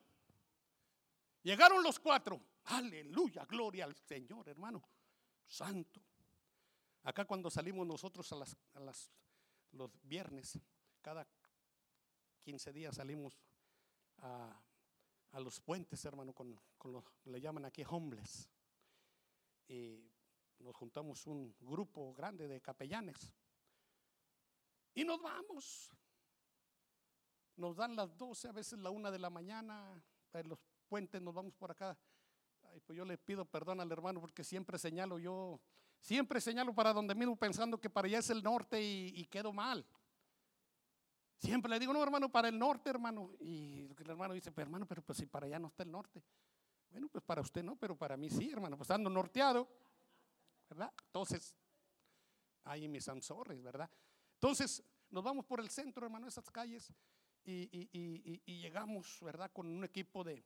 Llegaron los cuatro. Aleluya, gloria al Señor, hermano. Santo. Acá cuando salimos nosotros a las, a las los viernes, cada 15 días salimos a, a los puentes, hermano, con, con lo, le llaman aquí homeless nos juntamos un grupo grande de capellanes y nos vamos. Nos dan las 12, a veces la una de la mañana, en los puentes nos vamos por acá. pues yo le pido perdón al hermano porque siempre señalo yo, siempre señalo para donde mismo pensando que para allá es el norte y, y quedo mal. Siempre le digo, no, hermano, para el norte, hermano. Y el hermano dice, pero hermano, pero pues si para allá no está el norte. Bueno, pues para usted no, pero para mí sí, hermano, pues ando norteado, ¿verdad? Entonces, ahí mis anzorres, ¿verdad? Entonces, nos vamos por el centro, hermano, esas calles, y, llegamos, ¿verdad? Con un equipo de,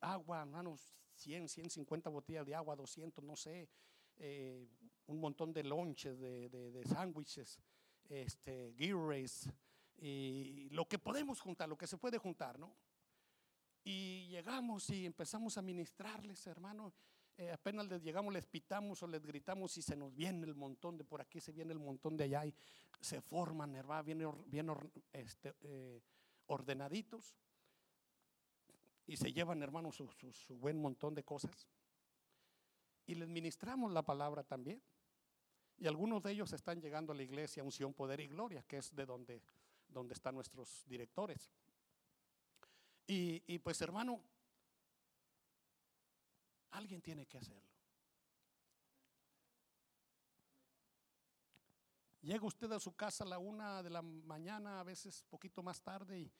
agua, hermanos, 100, 150 botellas de agua, 200, no sé, eh, un montón de lonches, de, sándwiches, este, race y lo que podemos juntar, lo que se puede juntar, ¿no? Y llegamos y empezamos a ministrarles, hermano. Eh, apenas les llegamos, les pitamos o les gritamos y se nos viene el montón de por aquí, se viene el montón de allá y se forman, hermano, bien, bien este, eh, ordenaditos y se llevan, hermano, su, buen montón de cosas. Y les ministramos la palabra también. Y algunos de ellos están llegando a la iglesia Unción, Poder y Gloria, que es de donde, donde están nuestros directores. Y, pues hermano, alguien tiene que hacerlo. Llega usted a su casa a la una de la mañana, a veces poquito más tarde, y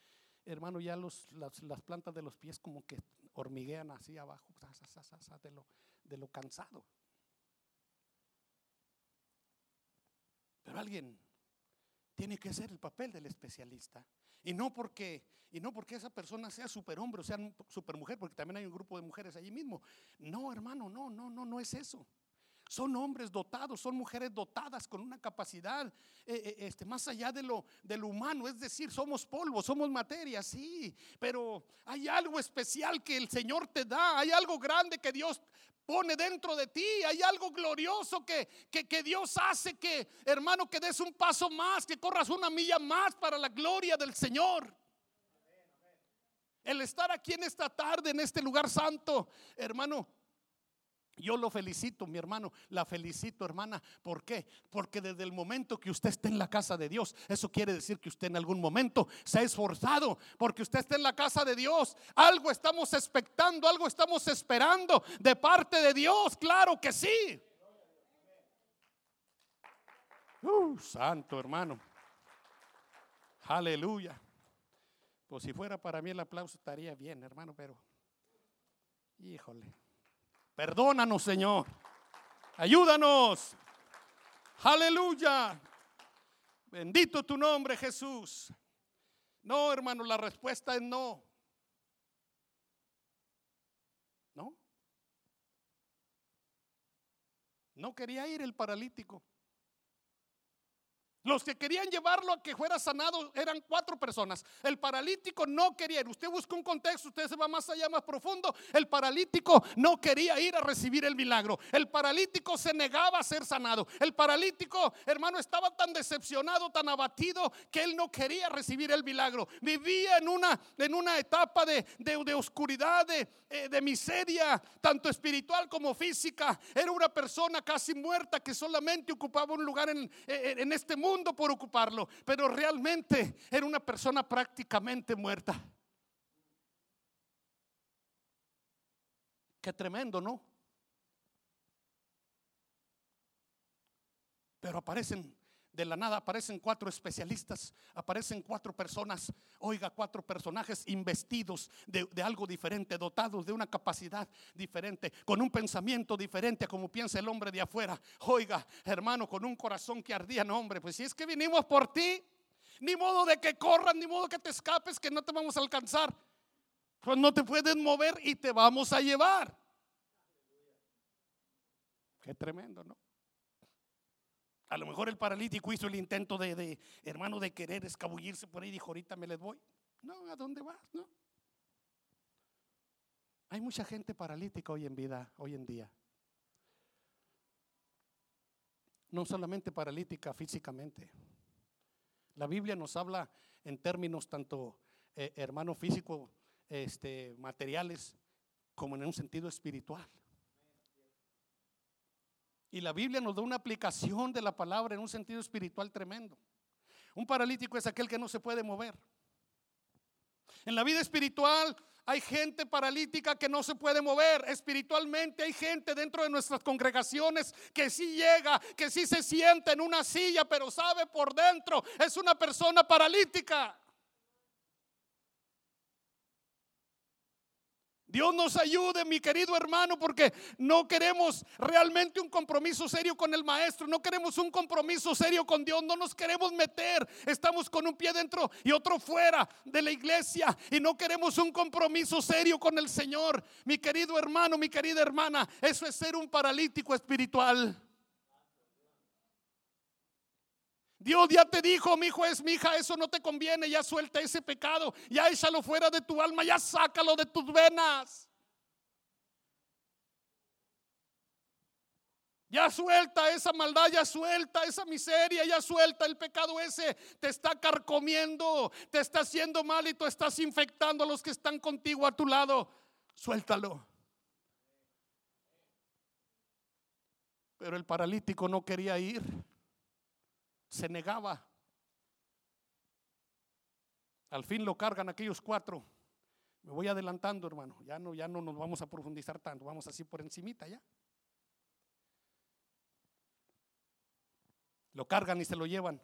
hermano, ya los, las, plantas de los pies como que hormiguean así abajo, de lo, cansado. Pero alguien tiene que ser el papel del especialista. Y no porque, y no porque esa persona sea superhombre o sea supermujer, porque también hay un grupo de mujeres allí mismo. No, hermano, no, no, no, no es eso. Son hombres dotados, son mujeres dotadas con una capacidad eh, eh, este, más allá de lo, de lo humano. Es decir, somos polvo, somos materia, sí, pero hay algo especial que el Señor te da, hay algo grande que Dios pone dentro de ti, hay algo glorioso que, que, que Dios hace que, hermano, que des un paso más, que corras una milla más para la gloria del Señor. El estar aquí en esta tarde, en este lugar santo, hermano, yo lo felicito, mi hermano, la felicito, hermana. ¿Por qué? Porque desde el momento que usted esté en la casa de Dios, eso quiere decir que usted en algún momento se ha esforzado, porque usted está en la casa de Dios. Algo estamos expectando, algo estamos esperando de parte de Dios, claro que sí. Uh, santo hermano. Aleluya. Pues si fuera para mí el aplauso estaría bien, hermano, pero híjole. Perdónanos, Señor. Ayúdanos. Aleluya. Bendito tu nombre, Jesús. No, hermano, la respuesta es no. No. No quería ir el paralítico. Los que querían llevarlo a que fuera sanado eran cuatro personas. El paralítico no quería ir. Usted busca un contexto, usted se va más allá, más profundo. El paralítico no quería ir a recibir el milagro. El paralítico se negaba a ser sanado. El paralítico, hermano, estaba tan decepcionado, tan abatido, que él no quería recibir el milagro. Vivía en una, en una etapa de, de, oscuridad, de, eh, de miseria, tanto espiritual como física. Era una persona casi muerta que solamente ocupaba un lugar en, en este mundo por ocuparlo, pero realmente era una persona prácticamente muerta. Qué tremendo, ¿no? Pero aparecen de la nada aparecen cuatro especialistas, aparecen cuatro personas, oiga, cuatro personajes investidos de, algo diferente, dotados de una capacidad diferente, con un pensamiento diferente a como piensa el hombre de afuera. Oiga, hermano, con un corazón que ardía, no, hombre, pues si es que vinimos por ti, ni modo de que corras, ni modo que te escapes, que no te vamos a alcanzar. Pues no te puedes mover y te vamos a llevar. Qué tremendo, ¿no? A lo mejor el paralítico hizo el intento de, hermano, de querer escabullirse por ahí y dijo, ahorita me les voy. No, ¿a dónde vas? No. Hay mucha gente paralítica hoy en vida, hoy en día. No solamente paralítica físicamente. La Biblia nos habla en términos tanto, eh, hermano, físico, este, materiales, como en un sentido espiritual. Y la Biblia nos da una aplicación de la palabra en un sentido espiritual tremendo. Un paralítico es aquel que no se puede mover. En la vida espiritual hay gente paralítica que no se puede mover. Espiritualmente hay gente dentro de nuestras congregaciones que sí llega, que sí se sienta en una silla, pero sabe por dentro, es una persona paralítica. Dios nos ayude, mi querido hermano, porque no queremos realmente un compromiso serio con el maestro, no queremos un compromiso serio con Dios, no nos queremos meter, estamos con un pie dentro y otro fuera de la iglesia y no queremos un compromiso serio con el Señor. Mi querido hermano, mi querida hermana, eso es ser un paralítico espiritual. Dios ya te dijo, mi hijo es mi hija, eso no te conviene, ya suelta ese pecado, ya échalo fuera de tu alma, ya sácalo de tus venas. Ya suelta esa maldad, ya suelta esa miseria, ya suelta el pecado ese. Te está carcomiendo, te está haciendo mal y tú estás infectando a los que están contigo a tu lado. Suéltalo. Pero el paralítico no quería ir se negaba. Al fin lo cargan aquellos cuatro. Me voy adelantando, hermano. Ya no, ya no nos vamos a profundizar tanto. Vamos así por encimita ya. Lo cargan y se lo llevan.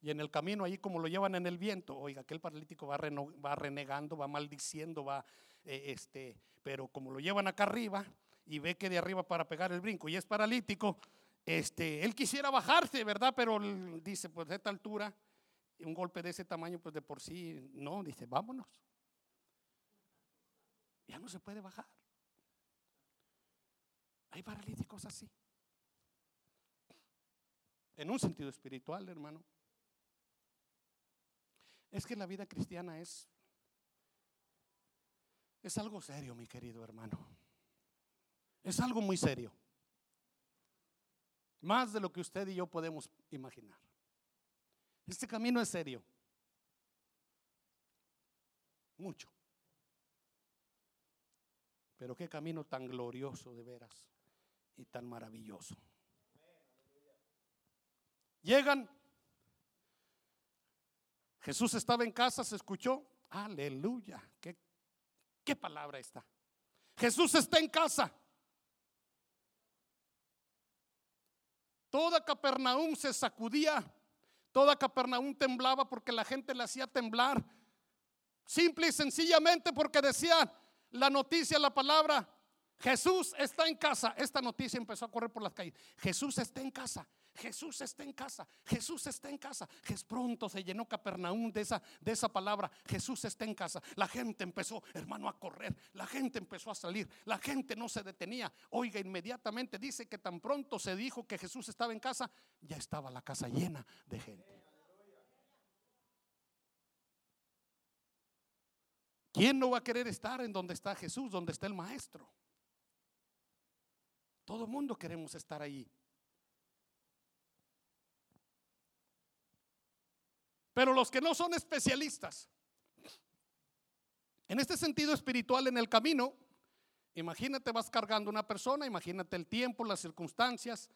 Y en el camino, ahí como lo llevan en el viento, oiga, aquel paralítico va, va renegando, va maldiciendo, va, eh, este, pero como lo llevan acá arriba y ve que de arriba para pegar el brinco y es paralítico, este, él quisiera bajarse, ¿verdad? Pero dice, pues de esta altura, un golpe de ese tamaño, pues de por sí, no, dice, vámonos. Ya no se puede bajar. Hay paralíticos así. En un sentido espiritual, hermano. Es que la vida cristiana es es algo serio, mi querido hermano. Es algo muy serio. Más de lo que usted y yo podemos imaginar. Este camino es serio. Mucho. Pero qué camino tan glorioso de veras y tan maravilloso. Llegan. Jesús estaba en casa, se escuchó. Aleluya. Qué, qué palabra está. Jesús está en casa. Toda Capernaum se sacudía, toda Capernaum temblaba porque la gente le hacía temblar. Simple y sencillamente porque decían la noticia, la palabra, Jesús está en casa. Esta noticia empezó a correr por las calles. Jesús está en casa. Jesús está en casa, Jesús está en casa. Que pronto se llenó Capernaum de esa, de esa palabra, Jesús está en casa. La gente empezó, hermano, a correr, la gente empezó a salir, la gente no se detenía. Oiga, inmediatamente dice que tan pronto se dijo que Jesús estaba en casa, ya estaba la casa llena de gente. ¿Quién no va a querer estar en donde está Jesús, donde está el Maestro? Todo el mundo queremos estar ahí. Pero los que no son especialistas, en este sentido espiritual en el camino, imagínate vas cargando una persona, imagínate el tiempo, las circunstancias,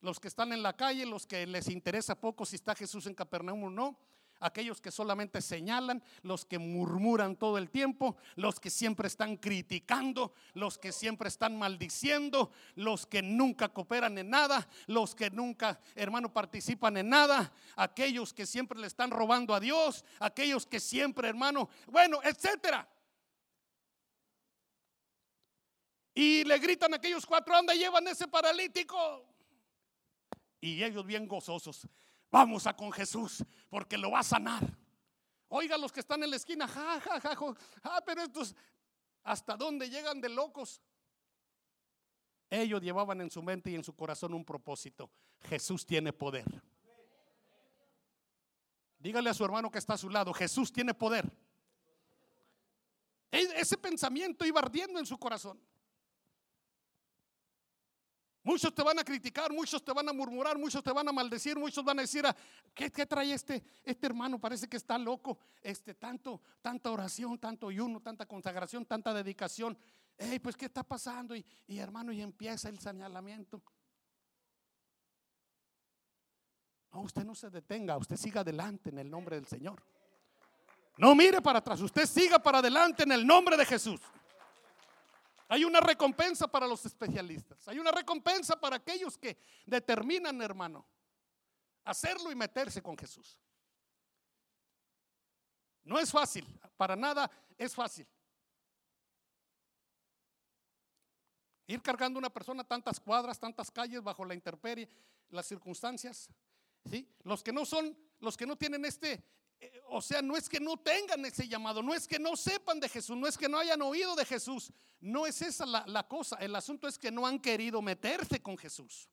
los que están en la calle, los que les interesa poco si está Jesús en Capernaum o no, aquellos que solamente señalan, los que murmuran todo el tiempo, los que siempre están criticando, los que siempre están maldiciendo, los que nunca cooperan en nada, los que nunca, hermano, participan en nada, aquellos que siempre le están robando a Dios, aquellos que siempre, hermano, bueno, etcétera. Y le gritan a aquellos cuatro, anda, llevan ese paralítico. Y ellos bien gozosos. Vamos a con Jesús porque lo va a sanar. Oiga los que están en la esquina, ja, ja, ja, ja, ah, pero estos, ¿hasta dónde llegan de locos? Ellos llevaban en su mente y en su corazón un propósito. Jesús tiene poder. Dígale a su hermano que está a su lado, Jesús tiene poder. E-, ese pensamiento iba ardiendo en su corazón. Muchos te van a criticar, muchos te van a murmurar, muchos te van a maldecir, muchos van a decir, ah, ¿qué, trae este, este hermano? Parece que está loco. Este, tanto, tanta oración, tanto ayuno, tanta consagración, tanta dedicación. Hey, pues, ¿qué está pasando? Y, y hermano, y empieza el señalamiento. No, usted no se detenga, usted siga adelante en el nombre del Señor. No mire para atrás, usted siga para adelante en el nombre de Jesús. Hay una recompensa para los especialistas. Hay una recompensa para aquellos que determinan, hermano, hacerlo y meterse con Jesús. No es fácil, para nada es fácil. Ir cargando una persona tantas cuadras, tantas calles bajo la intemperie, las circunstancias, ¿sí? Los que no son, los que no tienen este o sea, no es que no tengan ese llamado, no es que no sepan de Jesús, no es que no hayan oído de Jesús, no es esa la, cosa, el asunto es que no han querido meterse con Jesús.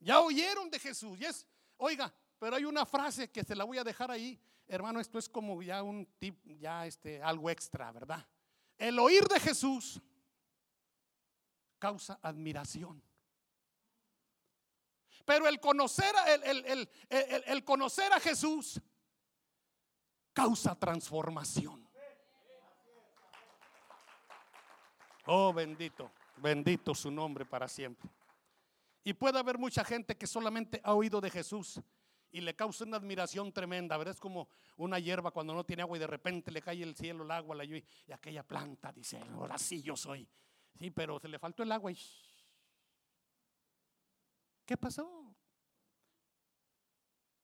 Ya oyeron de Jesús, es, oiga, pero hay una frase que se la voy a dejar ahí, hermano, esto es como ya un tip, ya este, algo extra, ¿verdad? El oír de Jesús causa admiración. Pero el conocer, el, el, conocer a Jesús causa transformación. Oh, bendito, bendito su nombre para siempre. Y puede haber mucha gente que solamente ha oído de Jesús y le causa una admiración tremenda. ¿verdad? Es como una hierba cuando no tiene agua y de repente le cae el cielo, el agua, la lluvia y aquella planta dice, ahora sí yo soy. Sí, pero se le faltó el agua y ¿Qué pasó?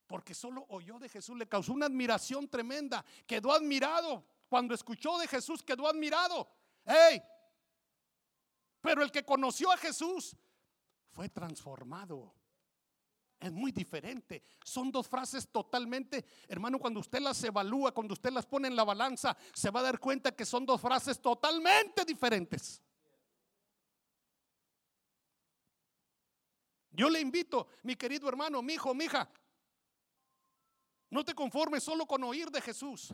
Porque solo oyó de Jesús, le causó una admiración tremenda. Quedó admirado. Cuando escuchó de Jesús, quedó admirado. ¡Hey! Pero el que conoció a Jesús fue transformado. Es muy diferente. Son dos frases totalmente, hermano, cuando usted las evalúa, cuando usted las pone en la balanza, se va a dar cuenta que son dos frases totalmente diferentes. Yo le invito, mi querido hermano, mi hijo, mi hija, no te conformes solo con oír de Jesús.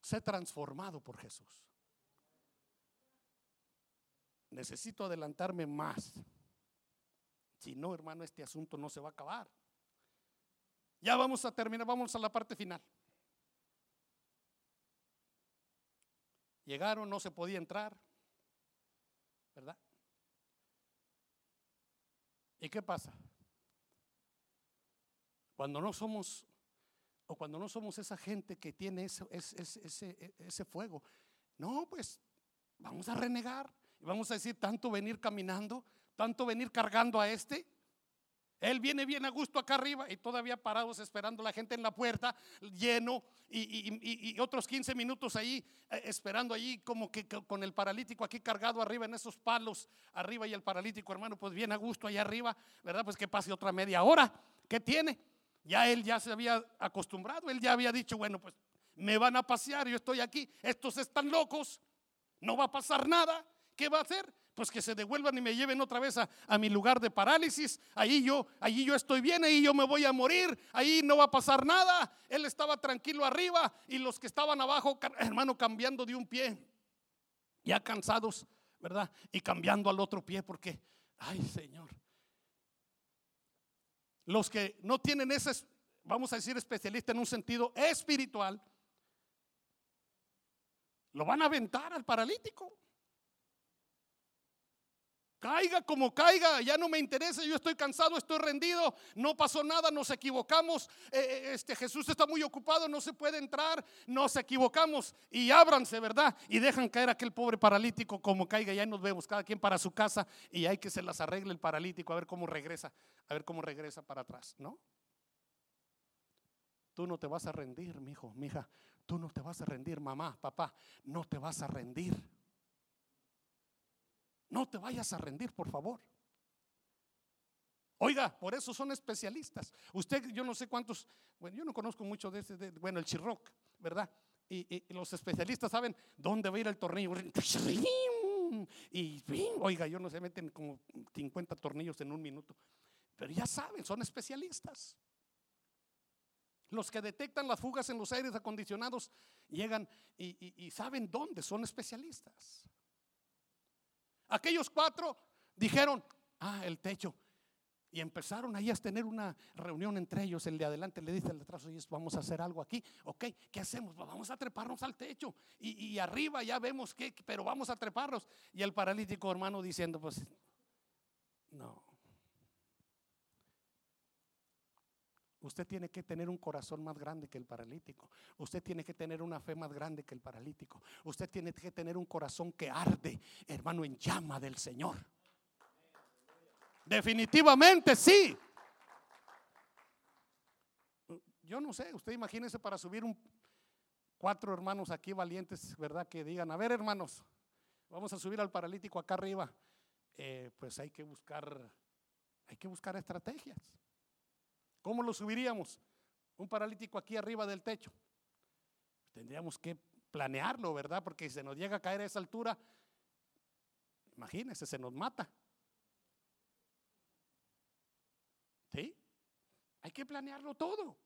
Sé transformado por Jesús. Necesito adelantarme más. Si no, hermano, este asunto no se va a acabar. Ya vamos a terminar, vamos a la parte final. Llegaron, no se podía entrar, ¿verdad? ¿Y qué pasa? Cuando no somos, o cuando no somos esa gente que tiene ese, ese, ese, fuego, no, pues vamos a renegar y vamos a decir tanto venir caminando, tanto venir cargando a este. Él viene bien a gusto acá arriba y todavía parados esperando la gente en la puerta, lleno, y, otros 15 minutos ahí eh, esperando allí como que con el paralítico aquí cargado arriba en esos palos arriba y el paralítico hermano pues bien a gusto allá arriba, ¿verdad? Pues que pase otra media hora, ¿qué tiene? Ya él ya se había acostumbrado, él ya había dicho, bueno pues me van a pasear, yo estoy aquí, estos están locos, no va a pasar nada, ¿qué va a hacer? Pues que se devuelvan y me lleven otra vez a, mi lugar de parálisis. Ahí yo, allí yo estoy bien, ahí yo me voy a morir, ahí no va a pasar nada. Él estaba tranquilo arriba y los que estaban abajo, hermano, cambiando de un pie, ya cansados, ¿verdad? Y cambiando al otro pie porque, ay Señor, los que no tienen ese, vamos a decir, especialista en un sentido espiritual, lo van a aventar al paralítico. Caiga como caiga, ya no me interesa, yo estoy cansado, estoy rendido, no pasó nada, nos equivocamos, eh, eh, este Jesús está muy ocupado, no se puede entrar, nos equivocamos y ábranse, ¿verdad? Y dejan caer aquel pobre paralítico como caiga, ya nos vemos, cada quien para su casa y hay que se las arregle el paralítico a ver cómo regresa, a ver cómo regresa para atrás, ¿no? Tú no te vas a rendir, mi hijo, mi hija, tú no te vas a rendir, mamá, papá, no te vas a rendir. No te vayas a rendir, por favor. Oiga, por eso son especialistas. Usted, yo no sé cuántos, bueno, yo no conozco mucho de ese, bueno, el chirroc, ¿verdad? Y, los especialistas saben dónde va a ir el tornillo. Y, oiga, yo no sé, meten como 50 tornillos en un minuto. Pero ya saben, son especialistas. Los que detectan las fugas en los aires acondicionados llegan y saben dónde, son especialistas. Aquellos cuatro dijeron, ah, el techo. Y empezaron ahí a tener una reunión entre ellos. El de adelante le dice al de atrás, oye, vamos a hacer algo aquí. Ok, ¿qué hacemos? Vamos a treparnos al techo. Y, arriba ya vemos que, pero vamos a treparnos. Y el paralítico hermano diciendo, pues, no. Usted tiene que tener un corazón más grande que el paralítico. Usted tiene que tener una fe más grande que el paralítico. Usted tiene que tener un corazón que arde, hermano, en llama del Señor. Definitivamente sí. Yo no sé, usted imagínese para subir un cuatro hermanos aquí valientes, ¿verdad? Que digan, a ver hermanos, vamos a subir al paralítico acá arriba. Eh, pues hay que buscar, hay que buscar estrategias. ¿Cómo lo subiríamos? Un paralítico aquí arriba del techo. Tendríamos que planearlo, ¿verdad? Porque si se nos llega a caer a esa altura, imagínese, se nos mata. ¿Sí? Hay que planearlo todo.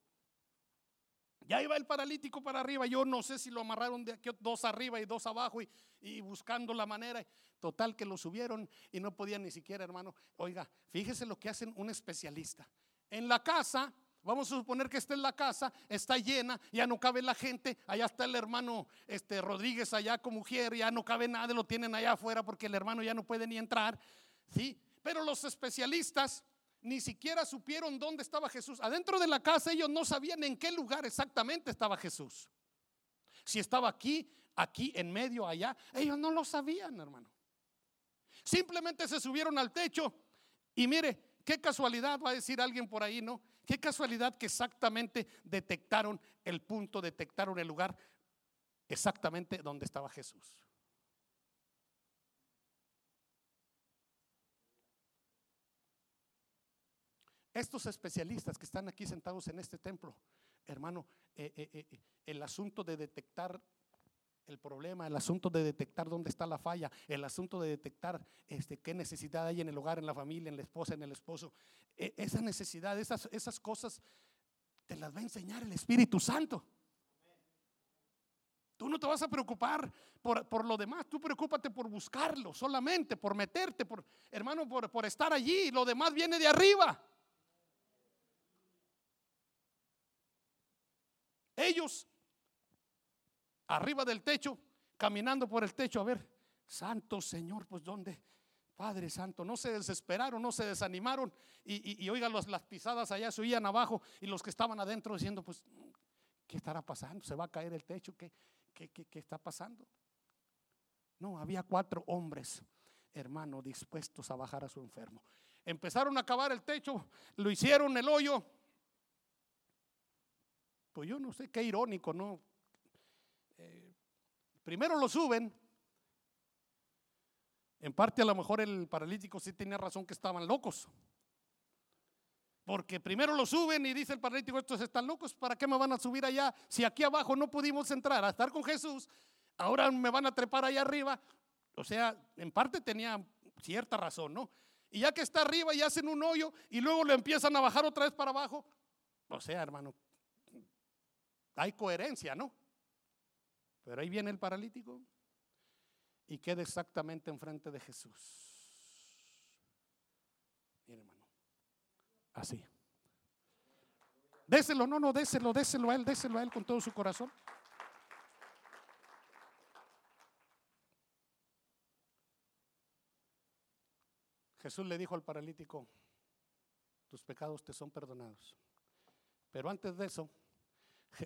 Ya iba el paralítico para arriba. Yo no sé si lo amarraron de aquí dos arriba y dos abajo y, y, buscando la manera. Total que lo subieron y no podían ni siquiera, hermano. Oiga, fíjese lo que hacen un especialista en la casa, vamos a suponer que está en la casa, está llena, ya no cabe la gente, allá está el hermano este, Rodríguez allá con mujer, ya no cabe nada, lo tienen allá afuera porque el hermano ya no puede ni entrar, ¿sí? Pero los especialistas ni siquiera supieron dónde estaba Jesús. Adentro de la casa ellos no sabían en qué lugar exactamente estaba Jesús. Si estaba aquí, aquí, en medio, allá, ellos no lo sabían, hermano. Simplemente se subieron al techo y mire, Qué casualidad, va a decir alguien por ahí, ¿no? Qué casualidad que exactamente detectaron el punto, detectaron el lugar exactamente donde estaba Jesús. Estos especialistas que están aquí sentados en este templo, hermano, eh, eh, eh, el asunto de detectar el problema, el asunto de detectar dónde está la falla, el asunto de detectar este, qué necesidad hay en el hogar, en la familia, en la esposa, en el esposo. E, esa necesidad, esas, esas cosas, te las va a enseñar el Espíritu Santo. Tú no te vas a preocupar por, por, lo demás, tú preocúpate por buscarlo solamente, por meterte, por, hermano, por, por estar allí. Lo demás viene de arriba. Ellos, arriba del techo, caminando por el techo, a ver, Santo Señor, pues ¿dónde? Padre Santo, no se desesperaron, no se desanimaron y, oigan las pisadas allá, se oían abajo y los que estaban adentro diciendo, pues, ¿qué estará pasando? ¿Se va a caer el techo? ¿Qué, qué, qué, qué está pasando? No, había cuatro hombres, hermano, dispuestos a bajar a su enfermo. Empezaron a cavar el techo, lo hicieron el hoyo, pues yo no sé, qué irónico, ¿no? Primero lo suben. En parte a lo mejor el paralítico sí tenía razón que estaban locos. Porque primero lo suben y dice el paralítico, estos están locos, ¿para qué me van a subir allá? Si aquí abajo no pudimos entrar a estar con Jesús, ahora me van a trepar allá arriba. O sea, en parte tenía cierta razón, ¿no? Y ya que está arriba y hacen un hoyo y luego lo empiezan a bajar otra vez para abajo. O sea, hermano, hay coherencia, ¿no? Pero ahí viene el paralítico y queda exactamente enfrente de Jesús. Mire, hermano. Así. Déselo, no, no, déselo, déselo a él, déselo a él con todo su corazón. Jesús le dijo al paralítico, tus pecados te son perdonados. Pero antes de eso,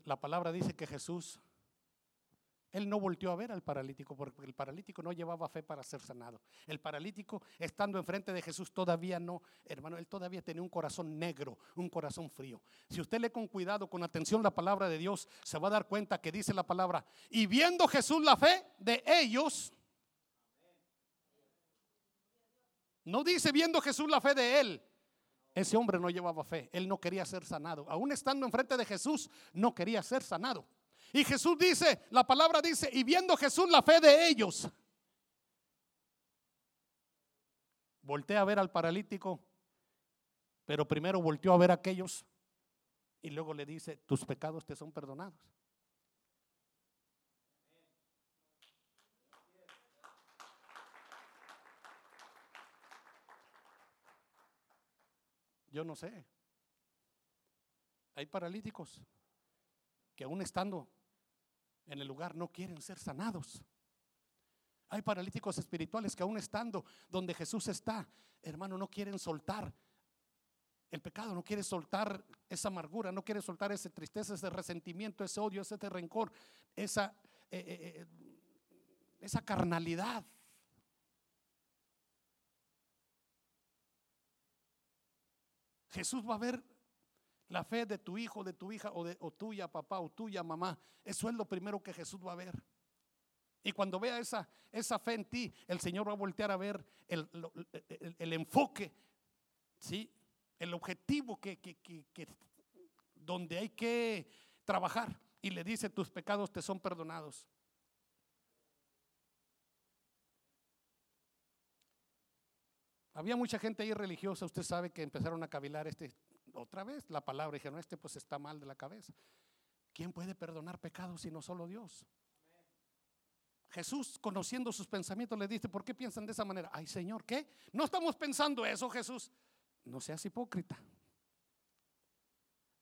la palabra dice que Jesús, él no volteó a ver al paralítico porque el paralítico no llevaba fe para ser sanado. El paralítico, estando enfrente de Jesús, todavía no, hermano, él todavía tenía un corazón negro, un corazón frío. Si usted lee con cuidado, con atención la palabra de Dios, se va a dar cuenta que dice la palabra, y viendo Jesús la fe de ellos, no dice viendo Jesús la fe de él, ese hombre no llevaba fe, él no quería ser sanado. Aún estando enfrente de Jesús, no quería ser sanado. Y Jesús dice, la palabra dice, y viendo Jesús la fe de ellos, voltea a ver al paralítico, pero primero volteó a ver a aquellos y luego le dice, tus pecados te son perdonados. Yo no sé. Hay paralíticos que aún estando en el lugar no quieren ser sanados. Hay paralíticos espirituales que aún estando donde Jesús está, hermano, no quieren soltar el pecado, no quieren soltar esa amargura, no quieren soltar esa tristeza, ese resentimiento, ese odio, ese rencor, esa, eh, eh, eh, esa carnalidad. Jesús va a ver la fe de tu hijo, de tu hija, o, de, tuya, papá, o tuya, mamá. Eso es lo primero que Jesús va a ver. Y cuando vea esa, esa fe en ti, el Señor va a voltear a ver el, enfoque, ¿sí? el objetivo que, donde hay que trabajar. Y le dice, tus pecados te son perdonados. Había mucha gente ahí religiosa, usted sabe que empezaron a cavilar este otra vez la palabra, dijeron, este pues está mal de la cabeza. ¿Quién puede perdonar pecados sino solo Dios? Jesús, conociendo sus pensamientos, le dice, ¿por qué piensan de esa manera? Ay, Señor, ¿qué? No estamos pensando eso, Jesús. No seas hipócrita.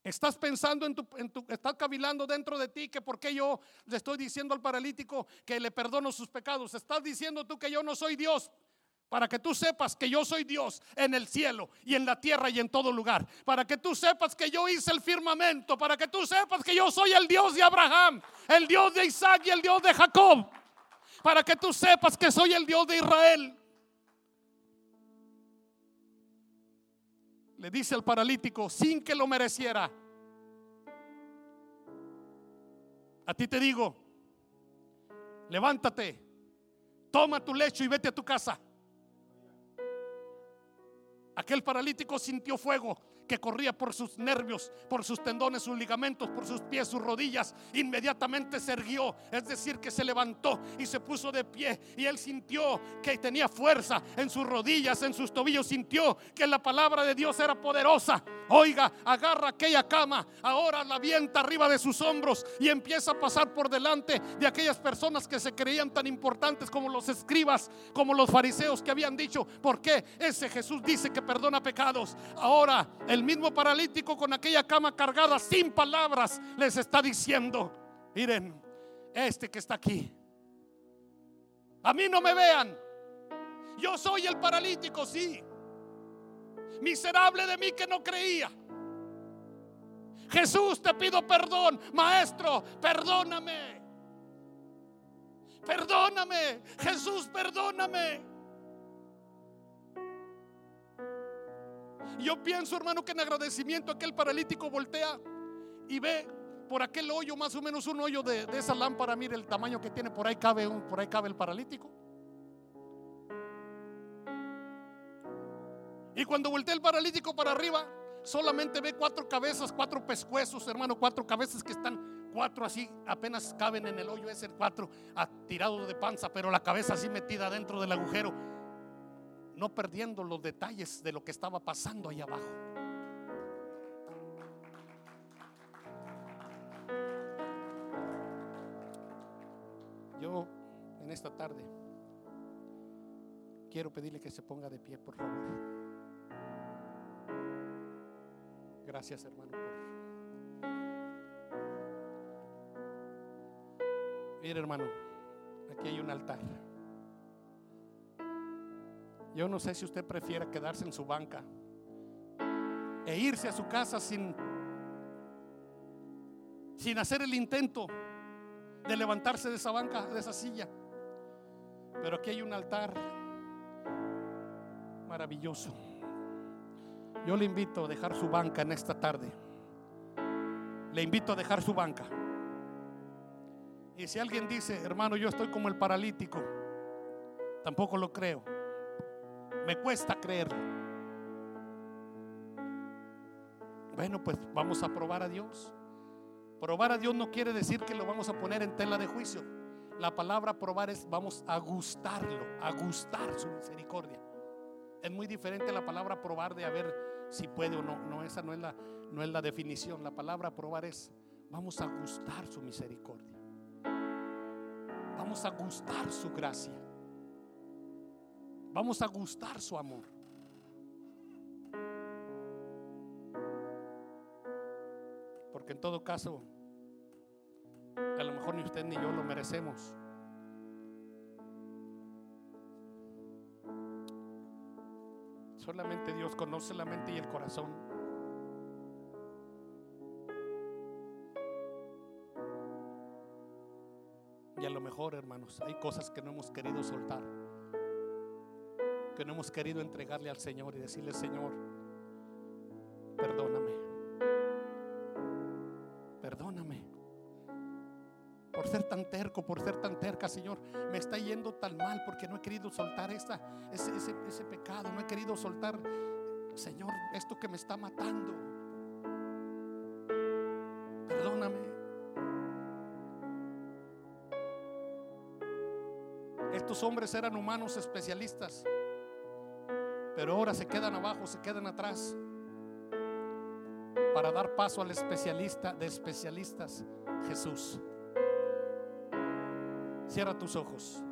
Estás pensando en tu, en tu, estás cavilando dentro de ti que porque yo le estoy diciendo al paralítico que le perdono sus pecados. Estás diciendo tú que yo no soy Dios para que tú sepas que yo soy Dios en el cielo y en la tierra y en todo lugar. Para que tú sepas que yo hice el firmamento. Para que tú sepas que yo soy el Dios de Abraham, el Dios de Isaac y el Dios de Jacob. Para que tú sepas que soy el Dios de Israel. Le dice al paralítico sin que lo mereciera. A ti te digo, levántate, toma tu lecho y vete a tu casa. Aquel paralítico sintió fuego que corría por sus nervios, por sus tendones, sus ligamentos, por sus pies, sus rodillas, inmediatamente se erguió, es decir, que se levantó y se puso de pie y él sintió que tenía fuerza en sus rodillas, en sus tobillos, sintió que la palabra de Dios era poderosa. Oiga, agarra aquella cama, ahora la avienta arriba de sus hombros y empieza a pasar por delante de aquellas personas que se creían tan importantes como los escribas, como los fariseos que habían dicho, ¿por qué ese Jesús dice que perdona pecados? Ahora el mismo paralítico con aquella cama cargada sin palabras les está diciendo, miren, este que está aquí, a mí no me vean, yo soy el paralítico, sí. Miserable de mí que no creía. Jesús, te pido perdón. Maestro, perdóname. Perdóname. Jesús, perdóname. Yo pienso, hermano, que en agradecimiento aquel paralítico voltea y ve por aquel hoyo, más o menos un hoyo de, esa lámpara, mire el tamaño que tiene, por ahí cabe un, por ahí cabe el paralítico. Y cuando voltea el paralítico para arriba, solamente ve cuatro cabezas, cuatro pescuezos, hermano, cuatro cabezas que están, cuatro así, apenas caben en el hoyo ese, cuatro tirado de panza, pero la cabeza así metida dentro del agujero, no perdiendo los detalles de lo que estaba pasando ahí abajo. Yo en esta tarde quiero pedirle que se ponga de pie, por favor. Gracias, hermano. Mire, hermano, aquí hay un altar. Yo no sé si usted prefiere quedarse en su banca e irse a su casa sin sin hacer el intento de levantarse de esa banca, de esa silla. Pero aquí hay un altar maravilloso. Yo le invito a dejar su banca en esta tarde. Le invito a dejar su banca. Y si alguien dice, hermano, yo estoy como el paralítico, tampoco lo creo. Me cuesta creerlo. Bueno, pues vamos a probar a Dios. Probar a Dios no quiere decir que lo vamos a poner en tela de juicio. La palabra probar es vamos a gustarlo, a gustar su misericordia. Es muy diferente la palabra probar de haber si puede o no. No, esa no es la, no es la definición. La palabra probar es, vamos a gustar su misericordia. Vamos a gustar su gracia. Vamos a gustar su amor. Porque en todo caso, a lo mejor ni usted ni yo lo merecemos. Solamente Dios conoce la mente y el corazón. Y a lo mejor, hermanos, hay cosas que no hemos querido soltar, que no hemos querido entregarle al Señor y decirle, Señor, perdóname, perdóname por ser tan terco, por ser tan terca, Señor. Me está yendo tan mal porque no he querido soltar esa, ese, ese pecado, no he querido soltar, Señor, esto que me está matando. Perdóname. Estos hombres eran humanos especialistas, pero ahora se quedan abajo, se quedan atrás para dar paso al especialista de especialistas, Jesús. Cierra tus ojos.